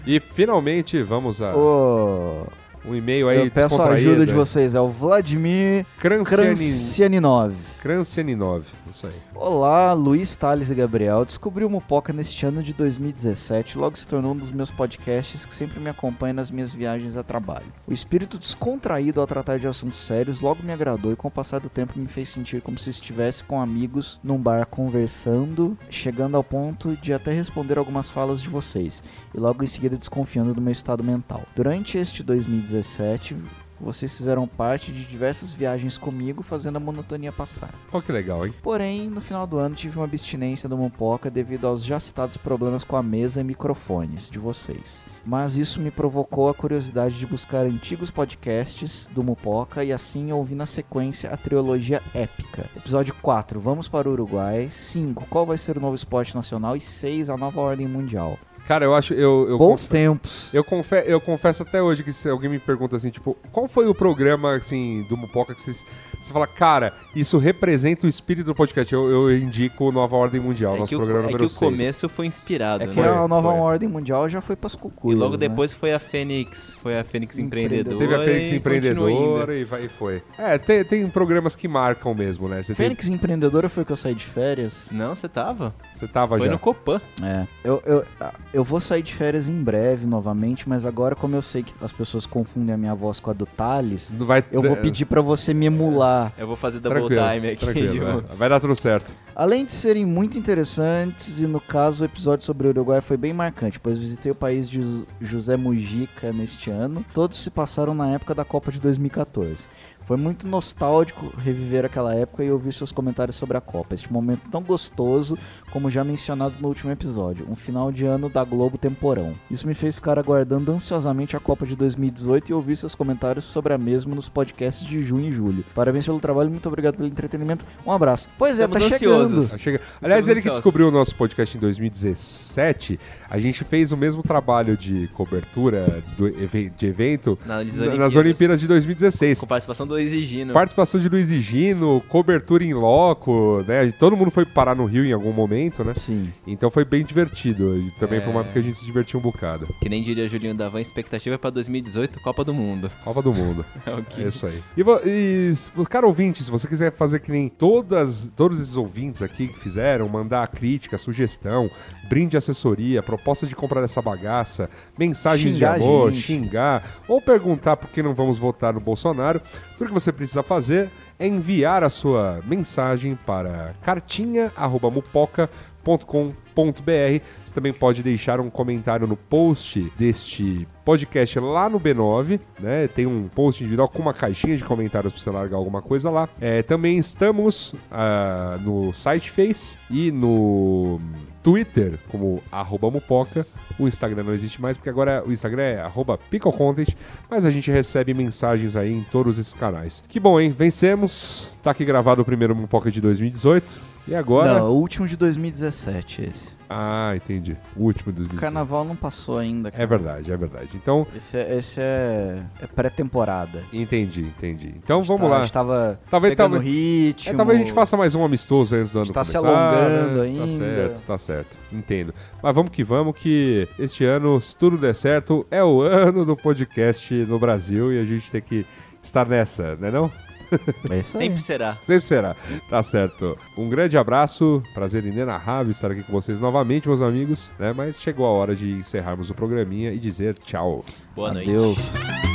E finalmente vamos a
Ô,
um e-mail aí
eu peço a ajuda de vocês. É o Vladimir
Kranciani-
Krancianinov.
Krancianinov, isso aí.
Olá, Luiz, Thales e Gabriel. Descobri o Mupoca neste ano de 2017 logo se tornou um dos meus podcasts que sempre me acompanha nas minhas viagens a trabalho. O espírito descontraído ao tratar de assuntos sérios logo me agradou e com o passar do tempo me fez sentir como se estivesse com amigos num bar conversando, chegando ao ponto de até responder algumas falas de vocês e logo em seguida desconfiando do meu estado mental. Durante este 2017, vocês fizeram parte de diversas viagens comigo, fazendo a monotonia passar.
Olha que legal, hein?
Porém, no final do ano tive uma abstinência do Mupoca devido aos já citados problemas com a mesa e microfones de vocês. Mas isso me provocou a curiosidade de buscar antigos podcasts do Mupoca e assim ouvi na sequência a trilogia épica. Episódio 4, Vamos para o Uruguai. 5, Qual vai ser o novo esporte nacional? E 6, A Nova Ordem Mundial.
Cara, eu acho. Eu, eu
Bons
conf-
tempos.
Eu, confe eu confesso até hoje que se alguém me pergunta assim, tipo, qual foi o programa, assim, do Mupoca que vocês... Você fala, cara, isso representa o espírito do podcast. Eu, eu indico Nova Ordem Mundial,
é
nosso
que, o,
programa
é que
número
o
6.
começo foi inspirado,
É que
né?
a Nova
foi.
Ordem Mundial já foi pras
E
cucuias,
logo
né?
depois foi a Fênix, foi a Fênix
Empreendedora.
Teve a Fênix
e.
Empreendedora e vai e foi. É, tem, tem programas que marcam mesmo, né? Você, tem-
Fênix Empreendedora foi que eu saí de férias.
Não, você tava?
você tava
Foi
já.
no Copan.
É, eu, eu, eu vou sair de férias em breve novamente, mas agora, como eu sei que as pessoas confundem a minha voz com a do Thales,
vai,
eu vou pedir pra você me emular.
Eu vou fazer double
Tranquilo,
time aqui.
tranquilo, é. Vai dar tudo certo.
Além de serem muito interessantes, e no caso o episódio sobre o Uruguai foi bem marcante, pois visitei o país de José Mujica neste ano. Todos se passaram na época da Copa de 2014. Foi muito nostálgico reviver aquela época e ouvir seus comentários sobre a Copa. Este momento tão gostoso, como já mencionado no último episódio, um final de ano da Globo temporão. Isso me fez ficar aguardando ansiosamente a Copa de 2018 e ouvir seus comentários sobre a mesma nos podcasts de junho e julho. Parabéns pelo trabalho, muito obrigado pelo entretenimento. Um abraço. Pois é,
Estamos
tá
ansiosos.
chegando.
Ah, Chega. Aliás, ele que
ansiosos.
descobriu o nosso podcast em 2017, a gente fez o mesmo trabalho de cobertura do de evento
Nas
na-
Olimpíadas.
nas Olimpíadas de 2016.
Com participação do Exigino.
Participação de Luiz e Gino, cobertura em loco, né? Todo mundo foi parar no Rio em algum momento, né?
Sim.
Então foi bem divertido. E também foi uma
É.
época que a gente se divertiu um bocado.
Que nem diria Julinho Davan, expectativa é pra 2018, Copa do Mundo.
Copa do Mundo. *laughs*
É o que?
É isso aí. E, e cara ouvinte, se você quiser fazer que nem todas, todos esses ouvintes aqui que fizeram, mandar crítica, sugestão, brinde assessoria, proposta de comprar essa bagaça, mensagens
Xingar
de amor, xingar, ou perguntar por que não vamos votar no Bolsonaro, tudo que você precisa fazer é enviar a sua mensagem para cartinha.mupoca.com.br Você também pode deixar um comentário no post deste podcast lá no B9, né? Tem um post individual com uma caixinha de comentários para você largar alguma coisa lá. É, também estamos uh, no site Face e no Twitter como mupoca. O Instagram não existe mais, porque agora o Instagram é arroba picklecontent, mas a gente recebe mensagens aí em todos esses canais. Que bom, hein? Vencemos. Tá aqui gravado o primeiro Mupoca de 2018. E agora...
Não, o último de 2017 esse.
Ah, entendi. O último dos
O carnaval não passou ainda. Cara.
É verdade, é verdade. Então.
Esse é, esse é, é pré-temporada.
Entendi, entendi. Então vamos tá, lá. A
gente tava talvez, pegando talvez, ritmo.
É, talvez a gente faça mais um amistoso antes do ano
tá
começar.
se alongando né?
ainda.
Tá
certo, tá certo. Entendo. Mas vamos que vamos, que este ano, se tudo der certo, é o ano do podcast no Brasil e a gente tem que estar nessa, né não?
É Sempre será.
Sempre será. Tá certo. Um grande abraço. Prazer inenarrável estar aqui com vocês novamente, meus amigos. Né? Mas chegou a hora de encerrarmos o programinha e dizer tchau.
Boa
Adeus.
noite.